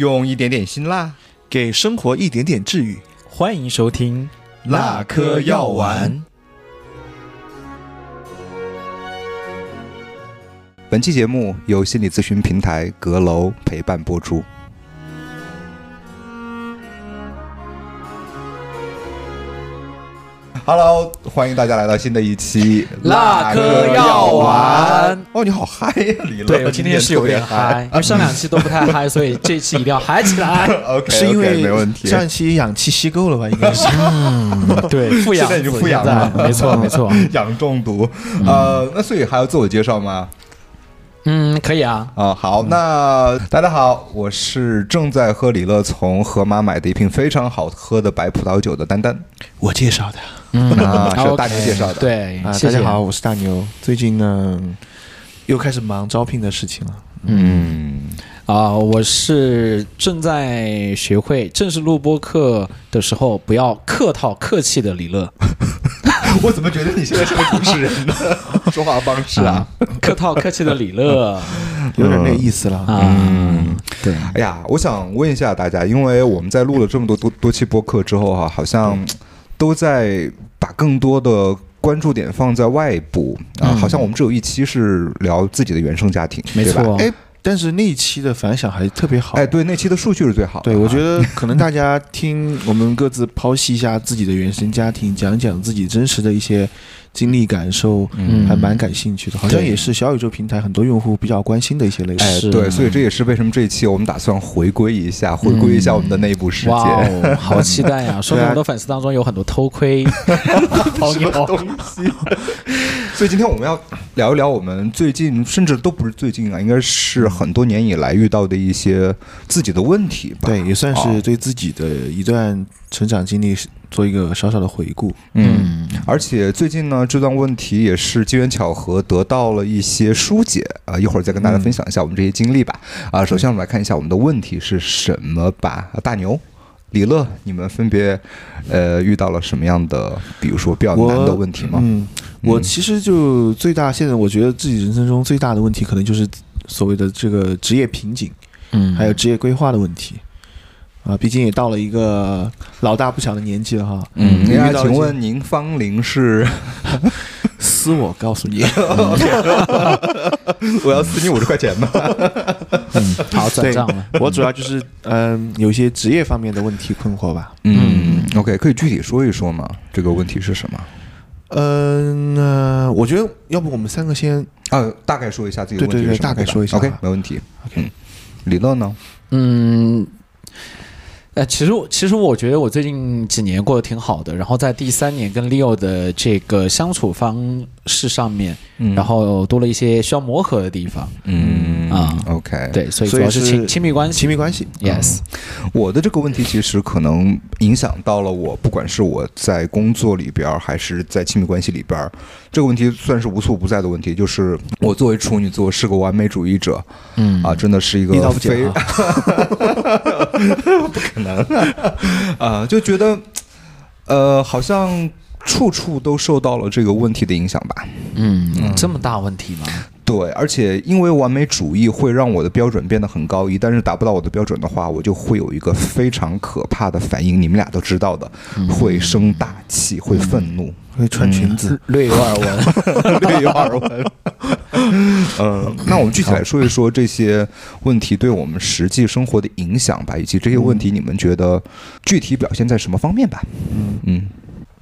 用一点点辛辣，给生活一点点治愈。欢迎收听那颗药丸。本期节目由心理咨询平台阁楼陪伴播出。Hello，欢迎大家来到新的一期辣哥药丸。哦，你好嗨呀，李乐！对我今天是有点嗨，因为上两期都不太嗨，所以这期一定要嗨起来。OK，是因为没问题。上一期氧气吸够了吧？应该是。嗯对，富氧现在已经子富养了没错没错。氧中毒，呃，那所以还要自我介绍吗？嗯，可以啊。啊，好，那大家好，我是正在喝李乐从盒马买的一瓶非常好喝的白葡萄酒的丹丹我介绍的嗯啊，是大牛介绍的。，对，啊，谢谢大家好，。我是大牛。最近呢，又开始忙招聘的事情了。嗯，啊、我是正在学会正式录播课的时候不要客套客气的李乐，我怎么觉得你现在是个主持人呢？说话方式啊，客套客气的李乐。有点那意思了。嗯，对，哎呀，我想问一下大家，因为我们在录了这么多多多期播客之后哈、好像都在把更多的关注点放在外部啊，嗯。好像我们只有一期是聊自己的原生家庭，没错。哎，但是那一期的反响还特别好。哎，对，那期的数据是最好的。对，我觉得得可能大家听我们各自剖析一下自己的原生家庭，讲讲自己真实的一些经历感受，嗯还蛮感兴趣的。好像也是小宇宙平台很多用户比较关心的一些类哎，型。是对，所以这也是为什么这一期我们打算回归一下，回归一下我们的内部世界。哇哦，好期待呀！说明我们的粉丝当中有很多偷窥 朋友。所以今天我们要聊一聊我们最近，甚至都不是最近啊，应该是很多年以来遇到的一些自己的问题吧。对，也算啊是对自己的一段成长经历做一个小小的回顾。嗯，而且最近呢，这段问题也是机缘巧合得到了一些疏解啊、一会儿再跟大家分享一下我们这些经历吧。啊，首先我们来看一下我们的问题是什么吧。啊大牛。李乐，你们分别呃遇到了什么样的，比如说比较难的问题吗？嗯，我其实就最大，现在我觉得自己人生中最大的问题，可能就是所谓的这个职业瓶颈，嗯还有职业规划的问题。啊，毕竟也到了一个老大不小的年纪了哈。嗯，那遇到一些请问您芳龄是？私我告诉你，我要撕你五十块钱呢。嗯，好转账了。我主要就是嗯，有一些职业方面的问题困惑吧。嗯，OK，可以具体说一说吗？这个问题是什么？嗯，那我觉得要不我们三个先啊，大概说一下自己的问题大概说一下 OK，没问题。OK 嗯，李乐呢？嗯，呃，其实我其实我觉得我最近几年过得挺好的，然后在第三年跟 Leo 的这个相处方式上面，嗯。然后多了一些需要磨合的地方。嗯。啊，OK，，对，所以是主要是亲亲密关系。亲密关系。Yes，我的这个问题其实可能影响到了我，不管是我在工作里边儿，还是在亲密关系里边儿，这个问题算是无处不在的问题。就是我作为处女座是个完美主义者。嗯。啊，真的是一个非啊 不可能。啊，就觉得呃，好像处处都受到了这个问题的影响吧。嗯，这么大问题吗？对，而且因为完美主义会让我的标准变得很高，一旦是达不到我的标准的话，我就会有一个非常可怕的反应，你们俩都知道的，会生大气，会愤怒，会穿裙子，略有耳闻。略有耳闻。嗯，那我们具体来说一说这些问题对我们实际生活的影响吧，以及这些问题你们觉得具体表现在什么方面吧？嗯嗯。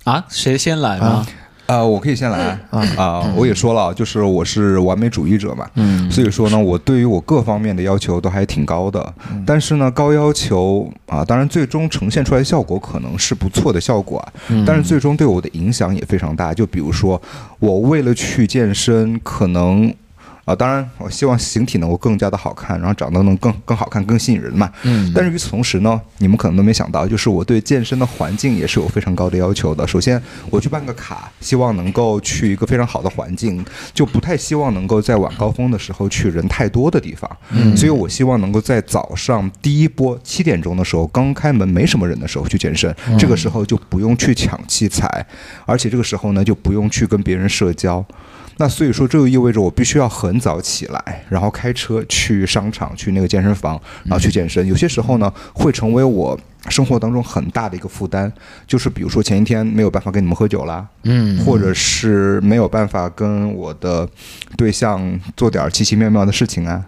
啊，谁先来吗？啊、我可以先来啊、我也说了，就是我是完美主义者嘛，嗯所以说呢，我对于我各方面的要求都还挺高的。但是呢，高要求啊，当然最终呈现出来的效果可能是不错的效果啊，但是最终对我的影响也非常大。就比如说，我为了去健身，可能。啊，当然，我希望形体能够更加的好看，然后长得能更更好看、更吸引人嘛。嗯但是与此同时呢，你们可能都没想到，就是我对健身的环境也是有非常高的要求的。首先，我去办个卡，希望能够去一个非常好的环境，就不太希望能够在晚高峰的时候去人太多的地方。嗯所以我希望能够在早上第一波七点钟的时候，刚开门没什么人的时候去健身，这个时候就不用去抢器材，而且这个时候呢就不用去跟别人社交。那所以说，这就意味着我必须要很很早起来，然后开车去商场、去那个健身房，然后去健身。有些时候呢，会成为我生活当中很大的一个负担，就是比如说前一天没有办法跟你们喝酒啦，嗯。或者是没有办法跟我的对象做点奇奇妙妙的事情啊，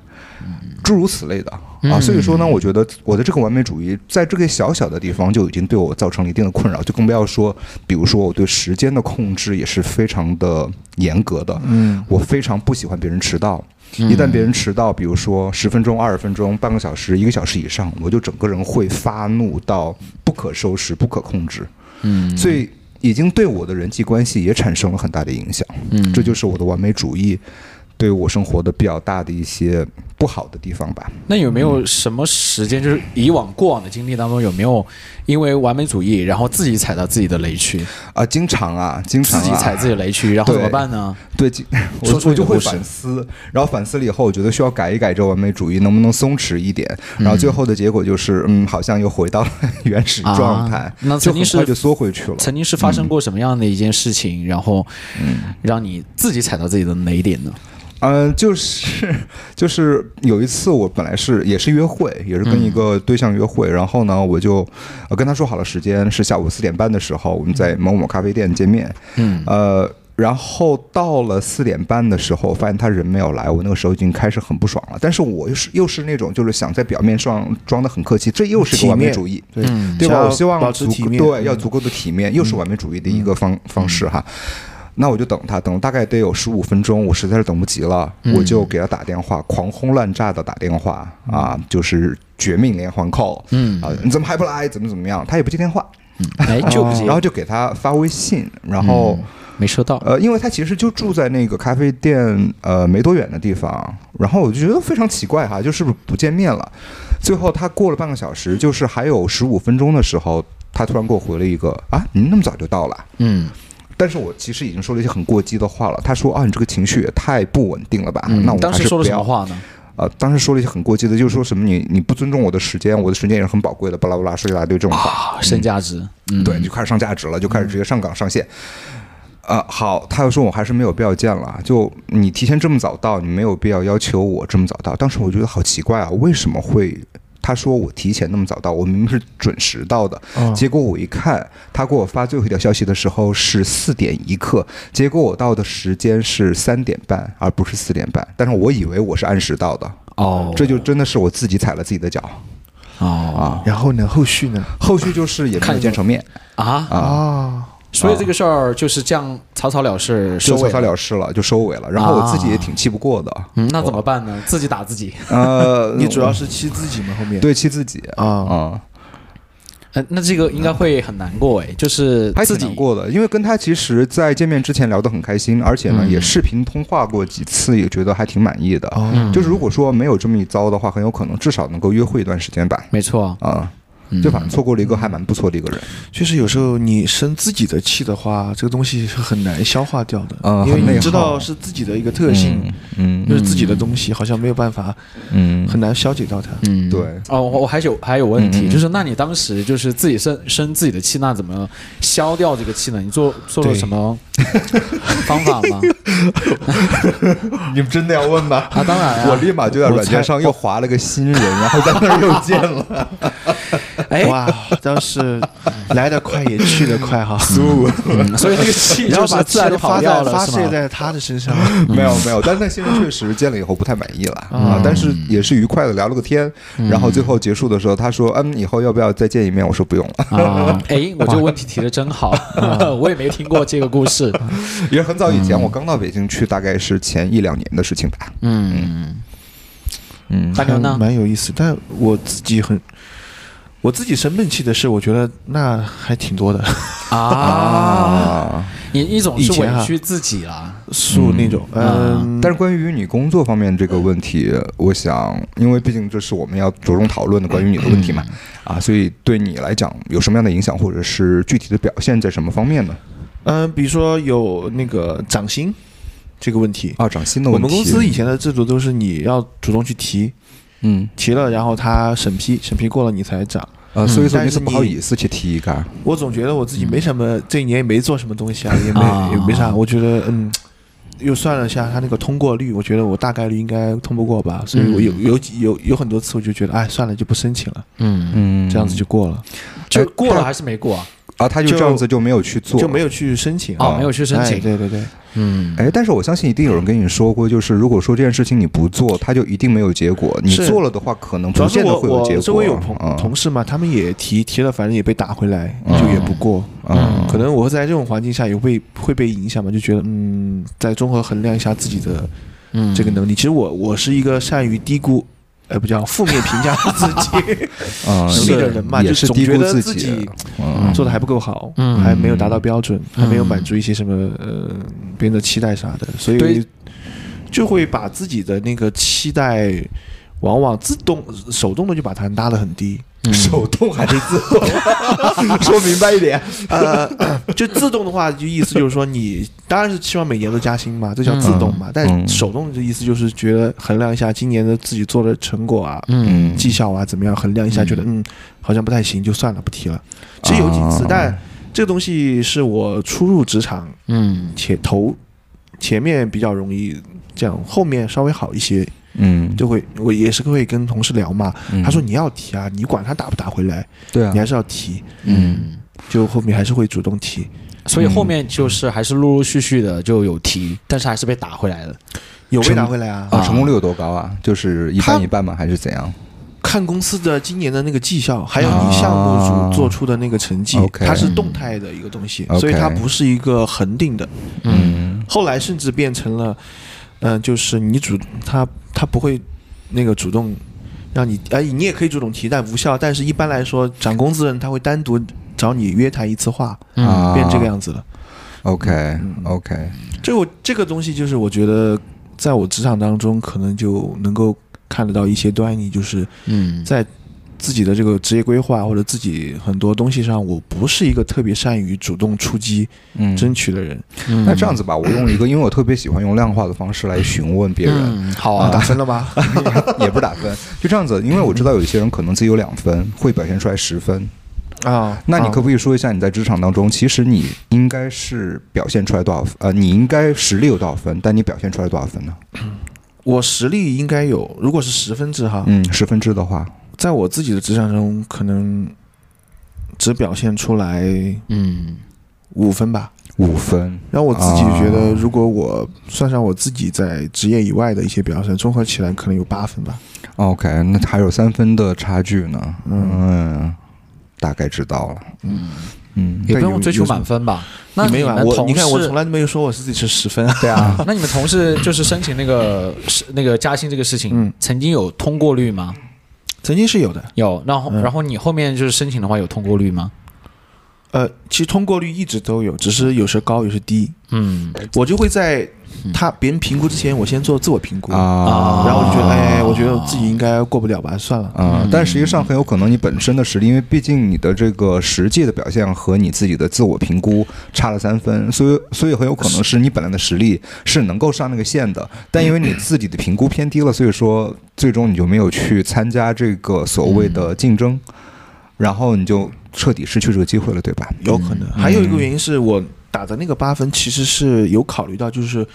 诸如此类的啊。所以说呢，我觉得我的这个完美主义在这个小小的地方就已经对我造成了一定的困扰，就更不要说，比如说我对时间的控制也是非常的严格的。嗯，我非常不喜欢别人迟到。一旦别人迟到，比如说十分钟、二十分钟、半个小时、一个小时以上，我就整个人会发怒到不可收拾、不可控制。嗯所以已经对我的人际关系也产生了很大的影响。嗯这就是我的完美主义对我生活的比较大的一些不好的地方吧。那有没有什么时间，就是以往过往的经历当中，有没有因为完美主义，然后自己踩到自己的雷区，啊，经常啊，经常、啊、自己踩自己的雷区，然后怎么办呢？对，经 我就会反思，然后反思了以后，我觉得需要改一改这完美主义，能不能松弛一点？然后最后的结果就是，嗯，好像又回到了原始状态，啊那就曾经是很快就缩回去了。曾经是发生过什么样的一件事情，然后让你自己踩到自己的雷点呢？嗯，就是就是有一次，我本来是也是约会，也是跟一个对象约会，然后呢，我就呃跟他说好了时间是下午四点半的时候，我们在某某咖啡店见面。嗯呃，然后到了四点半的时候，发现他人没有来，我那个时候已经开始很不爽了。但是我又是又是那种就是想在表面上装的很客气，这又是一个完美主义。对，嗯对吧？我希望保持足体面，对，要嗯足够的体面，又是完美主义的一个方方式哈。那我就等他，等了大概得有十五分钟，我实在是等不及了，我就给他打电话，狂轰滥炸的打电话啊，就是绝命连环 call，嗯啊，你怎么还不来？怎么怎么样？他也不接电话，哎，就不接，然后就给他发微信，然后。没收到。呃，因为他其实就住在那个咖啡店呃没多远的地方，然后我就觉得非常奇怪哈，就是不是不见面了。最后他过了半个小时，就是还有十五分钟的时候，他突然给我回了一个啊，您那么早就到了？嗯但是我其实已经说了一些很过激的话了。他说啊，你这个情绪也太不稳定了吧？嗯，那我当时说了。什么话呢？呃，当时说了一些很过激的，就是说什么你你不尊重我的时间，我的时间也是很宝贵的，巴拉巴拉说一大堆这种话。啊，身价值，嗯，对，就开始上价值了，就开始直接上岗上线。啊、好，他又说我还是没有必要见了，就你提前这么早到，你没有必要要求我这么早到。当时我觉得好奇怪啊，为什么会？他说我提前那么早到，我明明是准时到的，哦结果我一看，他给我发最后一条消息的时候是四点一刻，结果我到的时间是三点半，而不是四点半。但是我以为我是按时到的，哦，这就真的是我自己踩了自己的脚。哦。啊。然后呢，后续呢？后续就是也没有见成面。啊，啊。啊，所以这个事儿就是这样草草了事，收尾就草草了事了，就收尾了。然后我自己也挺气不过的，嗯，那怎么办呢？自己打自己。呃，你主要是气自己吗？后面对气自己啊，啊，呃，那这个应该会很难过哎，就是还自己挺难过的，因为跟他其实，在见面之前聊得很开心，而且呢，嗯也视频通话过几次，也觉得还挺满意的。就是如果说没有这么一遭的话，很有可能至少能够约会一段时间吧。没错，啊，嗯就反正错过了一个还蛮不错的一个人。确实有时候你生自己的气的话，这个东西是很难消化掉的，因为你知道是自己的一个特性，嗯就是自己的东西，好像没有办法嗯很难消解到它。嗯，对哦，我我还有还有问题，就是那你当时就是自己生生自己的气，那怎么消掉这个气呢？你做做了什么 方法吗？你们真的要问吗？啊，当然啊，我立马就在软件上又划了个新人，然后在那儿又见了。哎，哇，真是来得快也去得快哈，嗯所以那个气然后把然气都发掉了，在发？泄在他的身上。没有没有，但是那新人确实见了以后不太满意了啊嗯，但是也是愉快的聊了个天，然后最后结束的时候，他说嗯，以后要不要再见一面？我说不用了，啊，哎，我这个问题提的真好，我也没听过这个故事。也是很早以前，我刚到北京去，大概是前一两年的事情吧。嗯，嗯。大牛呢？蛮有意思，但我自己很，我自己生闷气的事，我觉得那还挺多的，啊，啊，你一种是委屈自己啦，树那种，嗯。嗯，但是关于你工作方面这个问题，我想，因为毕竟这是我们要着重讨论的关于你的问题嘛，啊，所以对你来讲有什么样的影响，或者是具体的表现在什么方面呢？嗯，比如说有那个涨薪这个问题，啊，涨薪的问题。我们公司以前的制度都是你要主动去提，嗯。提了然后他审批，审批过了你才涨。呃，所以说你是不好意思去提一个。我总觉得我自己没什么，这一年也没做什么东西啊，也没啊。也没啥，我觉得嗯，又算了下他那个通过率，我觉得我大概率应该通不过吧，所以我有有有有很多次我就觉得，哎，算了，就不申请了，嗯，嗯，这样子就过了，就过了还是没过啊？啊，他就就这样子就没有去做，就没有去申请哦，没有去申哎请。对对对，嗯，哎，但是我相信一定有人跟你说过，就是如果说这件事情你不做，他就一定没有结果；你做了的话，可能不见得我我会有结果。周围有同嗯同事嘛，他们也提提了，反正也被打回来，嗯就也不过。嗯可能我在这种环境下也会会被影响嘛，就觉得嗯，再综合衡量一下自己的嗯这个能力。其实我我是一个善于低估，呃，不叫负面评价 自己啊，能力的人嘛，就是总低估觉得自己嗯做的还不够好，嗯还没有达到标准，嗯还没有满足一些什么呃别人的期待啥的，所以就会把自己的那个期待。往往自动手动的就把它拉得很低，嗯手动还是自动？说明白一点。呃，就自动的话，就意思就是说你当然是希望每年都加薪嘛，这叫自动嘛。但嗯手动的意思就是觉得衡量一下今年的自己做的成果啊、嗯绩效啊怎么样，衡量一下，嗯觉得嗯好像不太行，就算了，不提了。其实有几次啊，但这个东西是我初入职场嗯且头前面比较容易这样，后面稍微好一些，嗯，就会我也是会跟同事聊嘛。嗯他说你要提啊，你管他打不打回来，对啊你，还是要提。嗯，就后面还是会主动提。所以后面就是还是陆陆续续的就有提，但是还是被打回来了。有被打回来啊？啊，成功率有多高啊？就是一半一半吗？还是怎样？看公司的今年的那个绩效，还有你项目组做出的那个成绩，它是动态的一个东西所以它不是一个恒定的。嗯后来甚至变成了，嗯、就是你主他他不会那个主动让你，哎，你也可以主动提，但无效。但是一般来说，涨工资的人他会单独找你约谈一次话，嗯啊，变这个样子了。OK 嗯 OK，这我这个东西就是我觉得，在我职场当中可能就能够看得到一些端倪，就是嗯在自己的这个职业规划或者自己很多东西上，我不是一个特别善于主动出击、嗯，争取的人。嗯那这样子吧，我用一个，因为我特别喜欢用量化的方式来询问别人，嗯好啊，啊打分了吧？也不是打分，就这样子。因为我知道有一些人可能自己有两分，会表现出来十分。啊，那你可不啊可以说一下，你在职场当中，其实你应该是表现出来多少分？呃，你应该实力有多少分，但你表现出来多少分呢？我实力应该有，如果是十分制哈，嗯，十分制的话，在我自己的职场中，可能只表现出来嗯五分吧。五分。然后我自己觉得，啊如果我算上我自己在职业以外的一些表现，综合起来可能有八分吧。OK，那还有三分的差距呢。嗯嗯，大概知道了。嗯，嗯，也不用追求满分吧？那你没有啊？们同我你看，我从来都没有说我自己是十分。对啊，那你们同事就是申请那个是那个加薪这个事情，嗯曾经有通过率吗？曾经是有的。有，然后、嗯然后你后面就是申请的话有通过率吗？呃，其实通过率一直都有，只是有时高，有时低。嗯我就会在他别人评估之前，我先做自我评估，啊，然后我就觉得，哎，我觉得我自己应该过不了吧，算了。啊、嗯但实际上很有可能你本身的实力，因为毕竟你的这个实际的表现和你自己的自我评估差了三分，所以所以很有可能是你本来的实力是能够上那个线的，但因为你自己的评估偏低了，所以说最终你就没有去参加这个所谓的竞争，然后你就彻底失去这个机会了，对吧？有可能。还有一个原因是我打的那个八分，其实是有考虑到，就是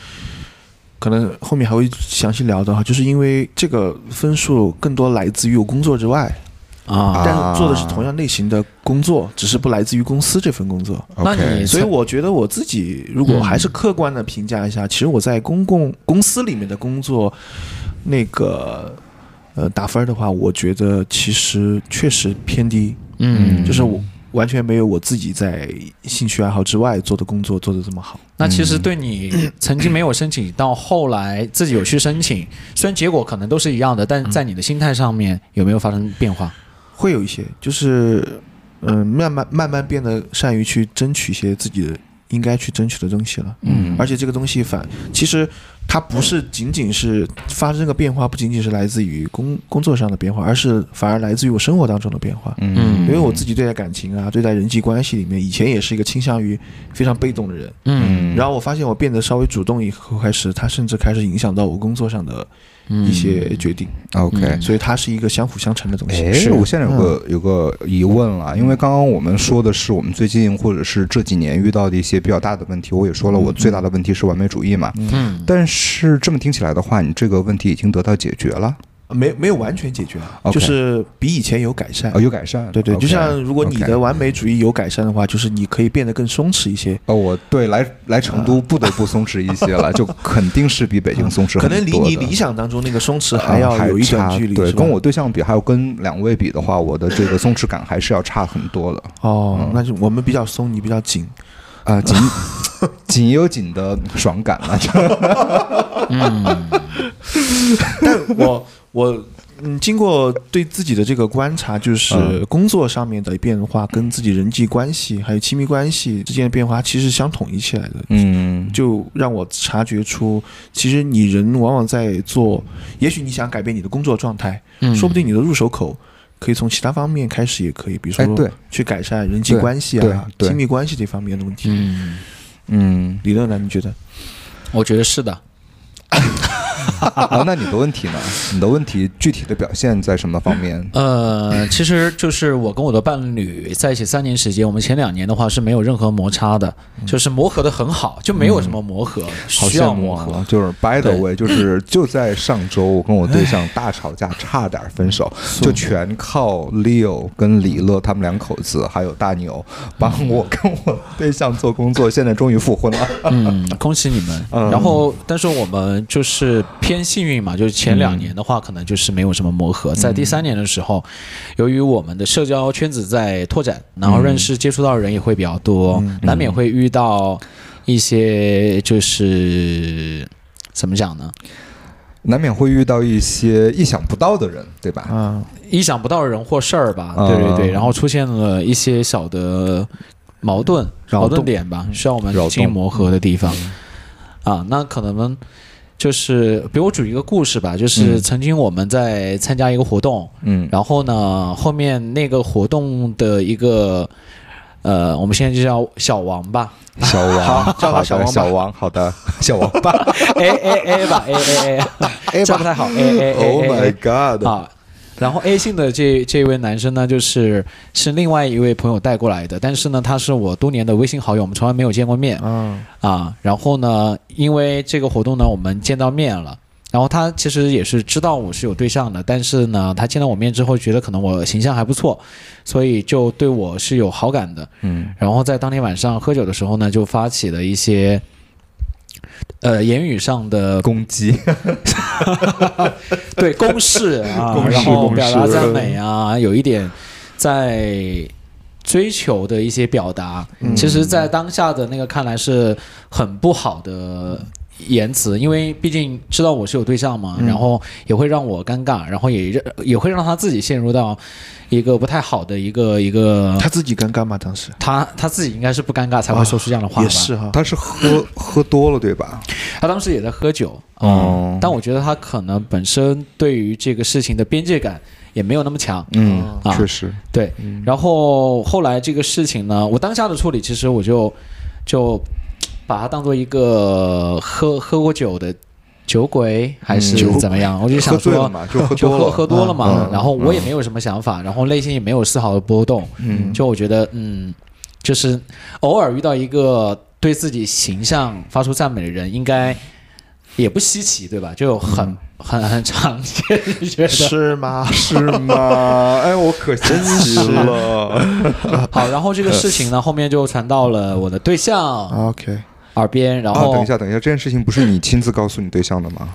可能后面还会详细聊的哈，就是因为这个分数更多来自于我工作之外，啊，但是做的是同样类型的工作，只是不来自于公司这份工作。那你所以我觉得我自己如果还是客观的评价一下，其实我在公共公司里面的工作，那个呃打分的话，我觉得其实确实偏低，嗯，就是我完全没有我自己在兴趣爱好之外做的工作做得这么好。那其实对你曾经没有申请，到后来自己有去申请，虽然结果可能都是一样的，但在你的心态上面有没有发生变化？会有一些，就是嗯、慢慢慢慢变得善于去争取一些自己的应该去争取的东西了。嗯而且这个东西反，其实它不是仅仅是发生这个变化，不仅仅是来自于工工作上的变化，而是反而来自于我生活当中的变化。嗯因为我自己对待感情啊，对待人际关系里面，以前也是一个倾向于非常被动的人。嗯然后我发现我变得稍微主动以后开始，它甚至开始影响到我工作上的一些决定，OK，所以它是一个相辅相成的东西。哎，是。我现在有个有个疑问了，因为刚刚我们说的是我们最近或者是这几年遇到的一些比较大的问题，我也说了，我最大的问题是完美主义嘛。嗯，但是这么听起来的话，你这个问题已经得到解决了，没没有完全解决就是比以前有改善哦，。有改善。对对就像如果你的完美主义有改善的话，就是你可以变得更松弛一些。哦，我对来来成都不得不松弛一些了，就肯定是比北京松弛可很多可。能离你理想当中那个松弛还呃要有一段距离。对，跟我对象比，还有跟两位比的话，我的这个松弛感还是要差很多的。哦，那就我们比较松，你比较紧。啊，紧紧也有紧的爽感了，就 但我我嗯，经过对自己的这个观察，就是嗯工作上面的变化跟自己人际关系还有亲密关系之间的变化，其实相统一起来的。嗯，就让我察觉出，其实你人往往在做，也许你想改变你的工作状态，嗯说不定你的入手口可以从其他方面开始，也可以，比如说去改善人际关系啊、对亲密关系这方面的问题。嗯，嗯，理论呢？你觉得？我觉得是的。啊，那你的问题呢？你的问题具体的表现在什么方面？呃，其实就是我跟我的伴侣在一起三年时间，我们前两年的话是没有任何摩擦的，就是磨合的很好，就没有什么磨合，好需要磨合。啊！就是 by the way，就是 就在上周，我跟我对象大吵架，差点分手，就全靠 Leo 跟李乐他们两口子，还有大牛帮我跟我对象做工作，现在终于复婚了。嗯，恭喜你们。嗯然后，但是我们就是偏幸运嘛，就是前两年的话，可能就是没有什么磨合。在第三年的时候，由于我们的社交圈子在拓展，然后认识接触到的人也会比较多，难免会遇到一些就是怎么讲呢？难免会遇到一些意想不到的人，对吧？嗯，意想不到的人或事儿吧，嗯对对对，然后出现了一些小的矛盾、矛盾点吧，需要我们进行磨合的地方。啊，那可能就是，比如我举一个故事吧，就是嗯曾经我们在参加一个活动，嗯然后呢，后面那个活动的一个，呃，我们现在就叫小王吧小王，好叫他小王小王，好的，小王吧。，A A A 吧，A A A，A 不太好，A A A Oh my god！啊。然后 A 姓的这这位男生呢，就是是另外一位朋友带过来的，但是呢，他是我多年的微信好友，我们从来没有见过面嗯，啊。然后呢，因为这个活动呢，我们见到面了。然后他其实也是知道我是有对象的，但是呢，他见到我面之后，觉得可能我形象还不错，所以就对我是有好感的。嗯然后在当天晚上喝酒的时候呢，就发起了一些，呃，言语上的攻击，对公式啊，公式然后表达赞美啊，有一点在追求的一些表达，嗯。其实，在当下的那个看来是很不好的。言辞，因为毕竟知道我是有对象嘛，嗯然后也会让我尴尬，然后也让也会让他自己陷入到一个不太好的一个一个，他自己尴尬吗？当时他他自己应该是不尴尬才会说出这样的话吧？也是哈，他是喝 喝多了对吧？他当时也在喝酒，哦嗯，但我觉得他可能本身对于这个事情的边界感也没有那么强，嗯，啊确实，对。然后后来这个事情呢，我当下的处理，其实我就就把它当做一个喝喝过酒的酒鬼，还是嗯怎么样？我就想说。就喝就喝多了，嘛，嗯然后我也没有什么想法，然后内心也没有丝毫的波动，嗯就我觉得，嗯，就是偶尔遇到一个对自己形象发出赞美的人，应该也不稀奇，对吧？就很、嗯很很常见，你觉得？是吗？是吗？哎，我可真实了。好，然后这个事情呢，后面就传到了我的对象 OK，耳边，然啊，后、等一下，等一下，这件事情不是你亲自告诉你对象的吗？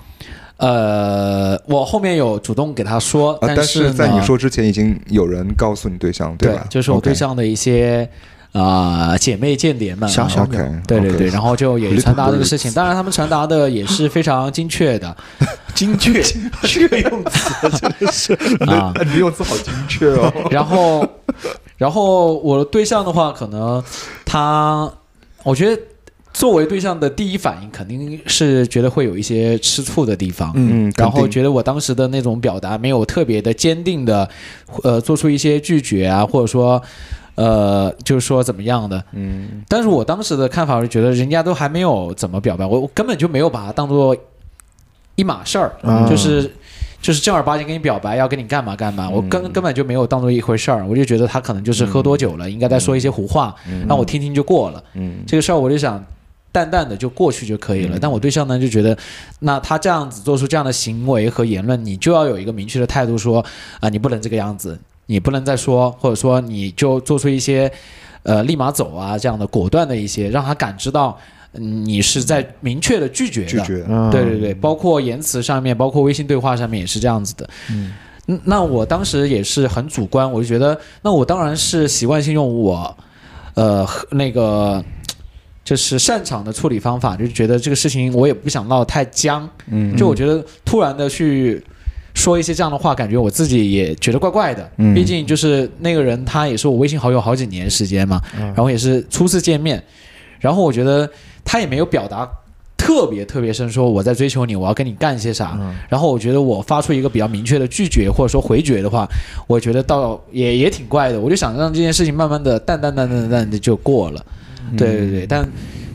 呃，我后面有主动给他说，啊，但是呢在你说之前，已经有人告诉你对象，对吧？就是我对象的一些啊、姐妹间谍们，小小 OK，鸟对对对，然后就也传达这个事情，当然他们传达的也是非常精确的 精确这个用词真的是 啊。你用词好精确哦。然后，然后我的对象的话，可能他，我觉得作为对象的第一反应肯定是觉得会有一些吃醋的地方，嗯，然后觉得我当时的那种表达没有特别的坚定的，呃，做出一些拒绝啊，或者说。呃，就是说怎么样的？嗯。但是我当时的看法是觉得人家都还没有怎么表白，我我根本就没有把它当做一码事儿，嗯就是就是正儿八经跟你表白要跟你干嘛干嘛，我根根本就没有当做一回事儿，我就觉得他可能就是喝多酒了，应该在说一些胡话，让我听听就过了。嗯。这个事儿我就想淡淡的就过去就可以了。但我对象呢就觉得，那他这样子做出这样的行为和言论，你就要有一个明确的态度说，啊、你不能这个样子，你不能再说，或者说你就做出一些，呃，立马走啊这样的果断的一些，让他感知到。嗯你是在明确的拒绝的，拒绝嗯对对对，包括言辞上面，包括微信对话上面也是这样子的。嗯，那我当时也是很主观，我就觉得，那我当然是习惯性用我，呃，那个就是擅长的处理方法，就觉得这个事情我也不想闹得太僵。嗯就我觉得突然的去说一些这样的话，感觉我自己也觉得怪怪的。嗯毕竟就是那个人，他也是我微信好友好几年时间嘛，然后也是初次见面，然后我觉得他也没有表达。特别特别深，说我在追求你，我要跟你干些啥。然后我觉得我发出一个比较明确的拒绝或者说回绝的话，我觉得倒也也挺怪的。我就想让这件事情慢慢的淡淡淡淡淡淡的就过了。对对对，但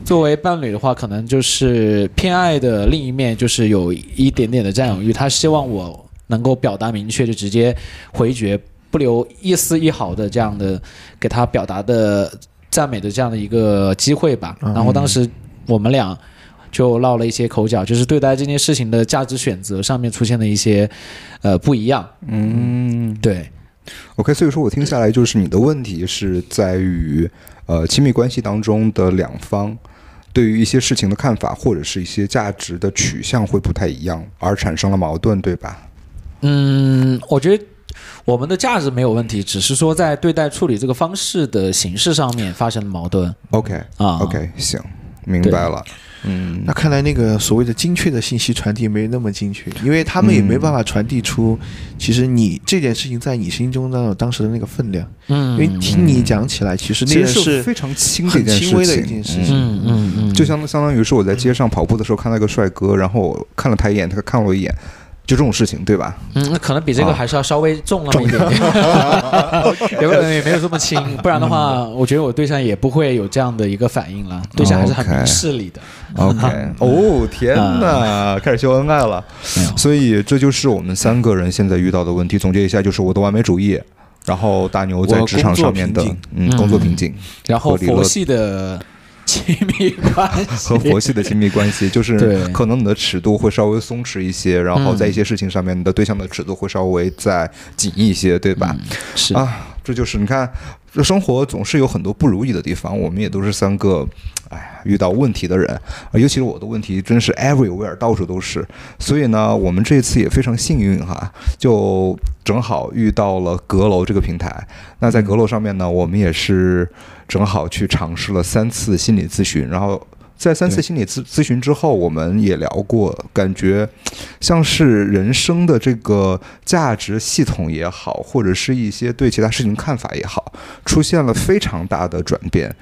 作为伴侣的话，可能就是偏爱的另一面，就是有一点点的占有欲，他希望我能够表达明确，就直接回绝，不留一丝一毫的这样的给他表达的赞美的这样的一个机会吧。然后当时我们俩。就闹了一些口角，就是对待这件事情的价值选择上面出现了一些，呃，不一样。嗯对，，OK，所以说我听下来就是你的问题是在于呃亲密关系当中的两方对于一些事情的看法或者是一些价值的取向会不太一样，而产生了矛盾，对吧？嗯，我觉得我们的价值没有问题，只是说在对待处理这个方式的形式上面发生了矛盾 OK 啊。OK，行，明白了。嗯那看来那个所谓的精确的信息传递没那么精确，因为他们也没办法传递出，其实你这件事情在你心中的当时的那个分量。嗯，因为听你讲起来，其实那其个是非常轻的一很件轻微的事情一件事嗯情。嗯嗯嗯，就相相当于是我在街上跑步的时候看到一个帅哥，然后我看了他一眼，他看了我一眼，就这种事情，对吧？嗯，那可能比这个啊。还是要稍微重那么一点。点，也 没有也没有这么轻，不然的话，我觉得我对象也不会有这样的一个反应了，对象还是很事理的。OK，哦天哪，开始秀恩爱了。所以这就是我们三个人现在遇到的问题。总结一下，就是我的完美主义，然后大牛在职场上面的工作嗯嗯工作瓶颈。然后佛系的亲密关系和佛系的亲密关系，就是可能你的尺度会稍微松弛一些，然后在一些事情上面，你的对象的尺度会稍微再紧一些，对吧？是啊，这就是你看，这生活总是有很多不如意的地方，我们也都是三个，哎，遇到问题的人，啊尤其是我的问题真是 everywhere，到处都是。所以呢，我们这次也非常幸运哈，就正好遇到了阁楼这个平台。那在阁楼上面呢，我们也是正好去尝试了三次心理咨询，然后。在三次心理咨咨询之后，我们也聊过，感觉像是人生的这个价值系统也好，或者是一些对其他事情看法也好，出现了非常大的转变。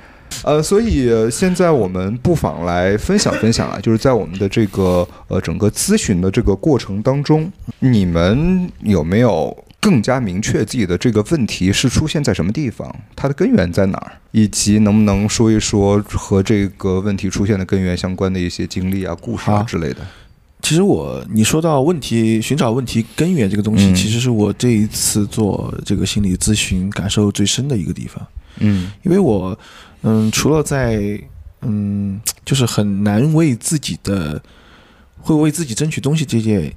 呃，所以呃现在我们不妨来分享分享啊，就是在我们的这个呃整个咨询的这个过程当中，你们有没有更加明确自己的这个问题是出现在什么地方，它的根源在哪儿，以及能不能说一说和这个问题出现的根源相关的一些经历啊、故事啊之类的？其实我你说到问题，寻找问题根源这个东西，嗯其实是我这一次做这个心理咨询感受最深的一个地方。嗯因为我，嗯，除了在，嗯，就是很难为自己的，会为自己争取东西这件，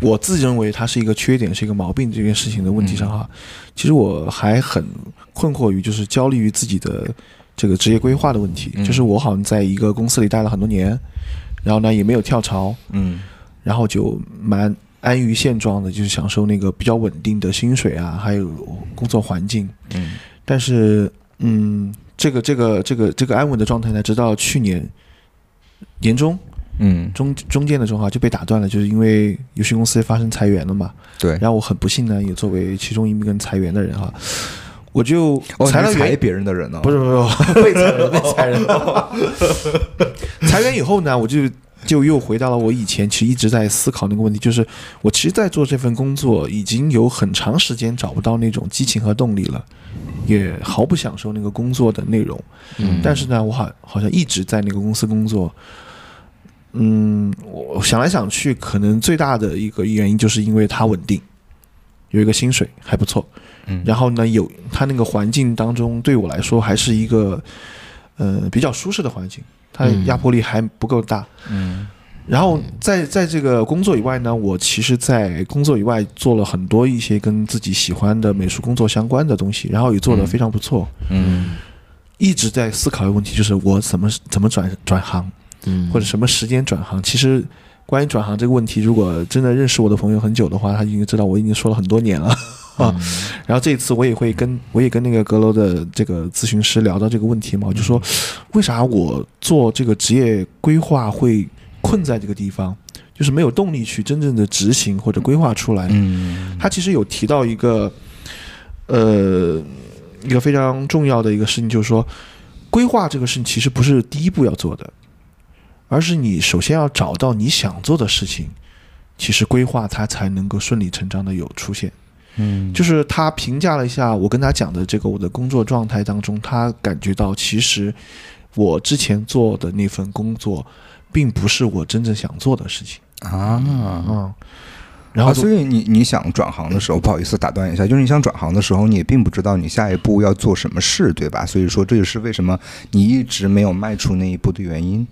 我自认为它是一个缺点，是一个毛病这件事情的问题上哈，其实我还很困惑于，就是焦虑于自己的这个职业规划的问题，嗯。就是我好像在一个公司里待了很多年，然后呢也没有跳槽，嗯。然后就蛮安于现状的，就是享受那个比较稳定的薪水啊，还有工作环境。嗯。但是，嗯，这个这个这个这个安稳的状态呢，直到去年年中嗯，中中间的时候啊就被打断了，就是因为游戏公司发生裁员了嘛。对。然后我很不幸呢，也作为其中一名裁员的人哈，我就裁裁了裁。别人的人呢？不是不是不是 被裁人被裁人，裁员以后呢，我就就又回到了我以前其实一直在思考那个问题，就是我其实，在做这份工作已经有很长时间找不到那种激情和动力了，也毫不享受那个工作的内容。嗯但是呢，我好好像一直在那个公司工作。嗯，我想来想去，可能最大的一个原因就是因为它稳定，有一个薪水还不错，嗯。然后呢，有它那个环境当中，对我来说还是一个呃比较舒适的环境，它嗯压迫力还不够大。嗯。然后在在这个工作以外呢，我其实，在工作以外做了很多一些跟自己喜欢的美术工作相关的东西，然后也做得非常不错。嗯。一直在思考一个问题，就是我怎么怎么转转行，嗯或者什么时间转行。其实关于转行这个问题，如果真的认识我的朋友很久的话，他已经知道我已经说了很多年了啊。然后这一次我也会跟我也跟那个阁楼的这个咨询师聊到这个问题嘛，我就说为啥我做这个职业规划会困在这个地方，就是没有动力去真正的执行或者规划出来。嗯他其实有提到一个，呃，一个非常重要的一个事情，就是说，规划这个事情其实不是第一步要做的，而是你首先要找到你想做的事情，其实规划它才能够顺理成章的有出现。嗯就是他评价了一下我跟他讲的这个我的工作状态当中，他感觉到其实我之前做的那份工作，并不是我真正想做的事情。啊。嗯，然后啊，所以你你想转行的时候，不好意思打断一下，就是你想转行的时候，你也并不知道你下一步要做什么事，对吧？所以说这也是为什么你一直没有迈出那一步的原因。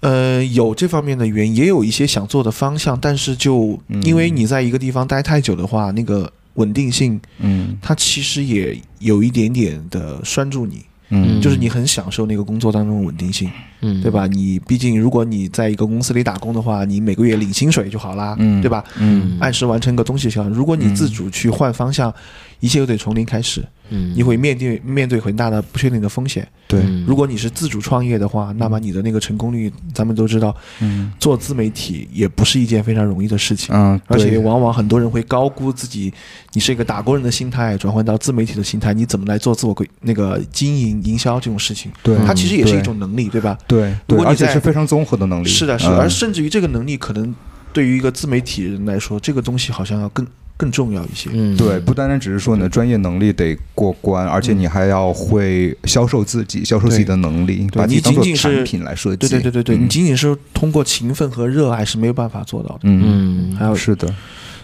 呃，有这方面的原因，也有一些想做的方向，但是就嗯。因为你在一个地方待太久的话，那个稳定性，嗯。它其实也有一点点的拴住你，嗯。就是你很享受那个工作当中的稳定性，嗯。对吧？你毕竟如果你在一个公司里打工的话，你每个月领薪水就好啦，嗯。对吧？嗯。按时完成个东西就好。如果你自主去换方向，一切又得从零开始，嗯你会面对面对很大的不确定的风险。对嗯如果你是自主创业的话，那么你的那个成功率，咱们都知道，嗯做自媒体也不是一件非常容易的事情。嗯，而且往往很多人会高估自己，你是一个打工人的心态转换到自媒体的心态，你怎么来做自我规那个经营营销这种事情？对，它其实也是一种能力，对吧？对对，而且如果你在是非常综合的能力。是的，是而甚至于这个能力，可能对于一个自媒体人来说，这个东西好像要更更重要一些。嗯。对，不单单只是说你的专业能力得过关，而且你还要会销售自己，销售自己的能力，把自己当做仅仅是产品来设计。对对对对对，嗯。你仅仅是通过勤奋和热爱是没有办法做到的。嗯，嗯。还有，是的，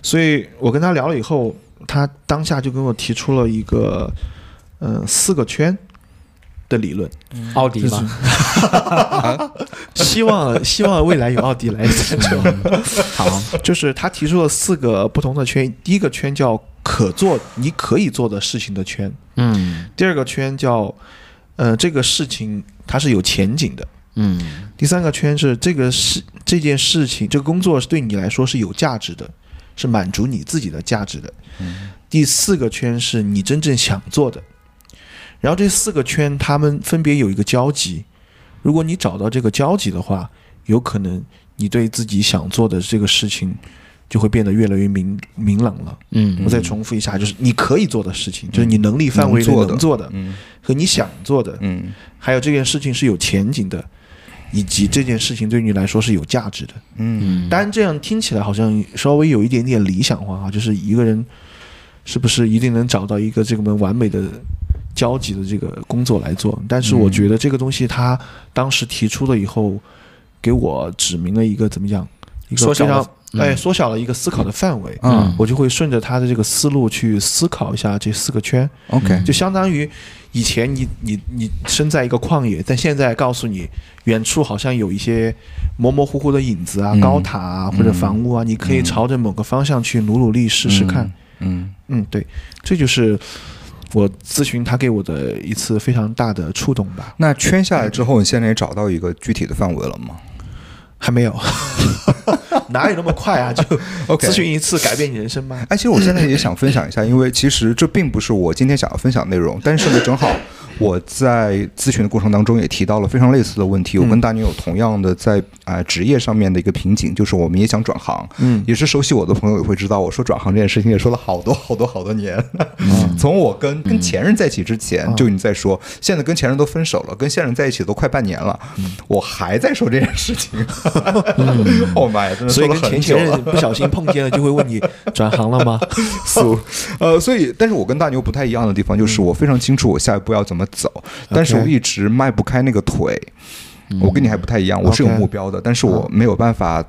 所以我跟他聊了以后，他当下就跟我提出了一个，呃，四个圈的理论。奥迪嘛，希望希望未来有奥迪来。赞助。好，就是他提出了四个不同的圈，第一个圈叫可做你可以做的事情的圈，嗯。第二个圈叫呃这个事情它是有前景的，嗯。第三个圈是这个事这件事情这个工作是对你来说是有价值的，是满足你自己的价值的。嗯。第四个圈是你真正想做的，然后这四个圈他们分别有一个交集，如果你找到这个交集的话，有可能你对自己想做的这个事情就会变得越来越明明朗了。嗯。我再重复一下，就是你可以做的事情，就是你能力范围内能做的和你想做的，嗯。还有这件事情是有前景的，以及这件事情对你来说是有价值的。嗯。嗯，当然，这样听起来好像稍微有一点点理想化啊，就是一个人是不是一定能找到一个这么完美的交集的这个工作来做？但是我觉得这个东西他当时提出了以后，给我指明了一个怎么讲，一个缩小了非常嗯哎缩小了一个思考的范围。嗯我就会顺着他的这个思路去思考一下这四个圈，，OK，就相当于以前你你你身在一个旷野，但现在告诉你远处好像有一些模模糊糊的影子啊、嗯高塔啊或者房屋啊，你可以朝着某个方向去努努力试试看。嗯嗯，对，这就是我咨询他给我的一次非常大的触动吧。那圈下来之后，你现在也找到一个具体的范围了吗还没有，哪有那么快啊？就 咨询一次改变你人生吗？哎，其实我现在也想分享一下，因为其实这并不是我今天想要分享的内容，但是呢，正好我在咨询的过程当中也提到了非常类似的问题。我跟大牛有同样的在啊、职业上面的一个瓶颈，就是我们也想转行。嗯也是熟悉我的朋友也会知道，我说转行这件事情也说了好多好多好多年。从我跟跟前任在一起之前就已经在说，现在跟前任都分手了，跟现任在一起都快半年了，我还在说这件事情。哦妈呀，真的所以跟说了很久了前前任。不小心碰见了，就会问你转行了吗？俗，呃，所以，但是我跟大牛不太一样的地方就是，我非常清楚我下一步要怎么走，但是我一直迈不开那个腿。我跟你还不太一样，我是有目标的，但是我没有办法。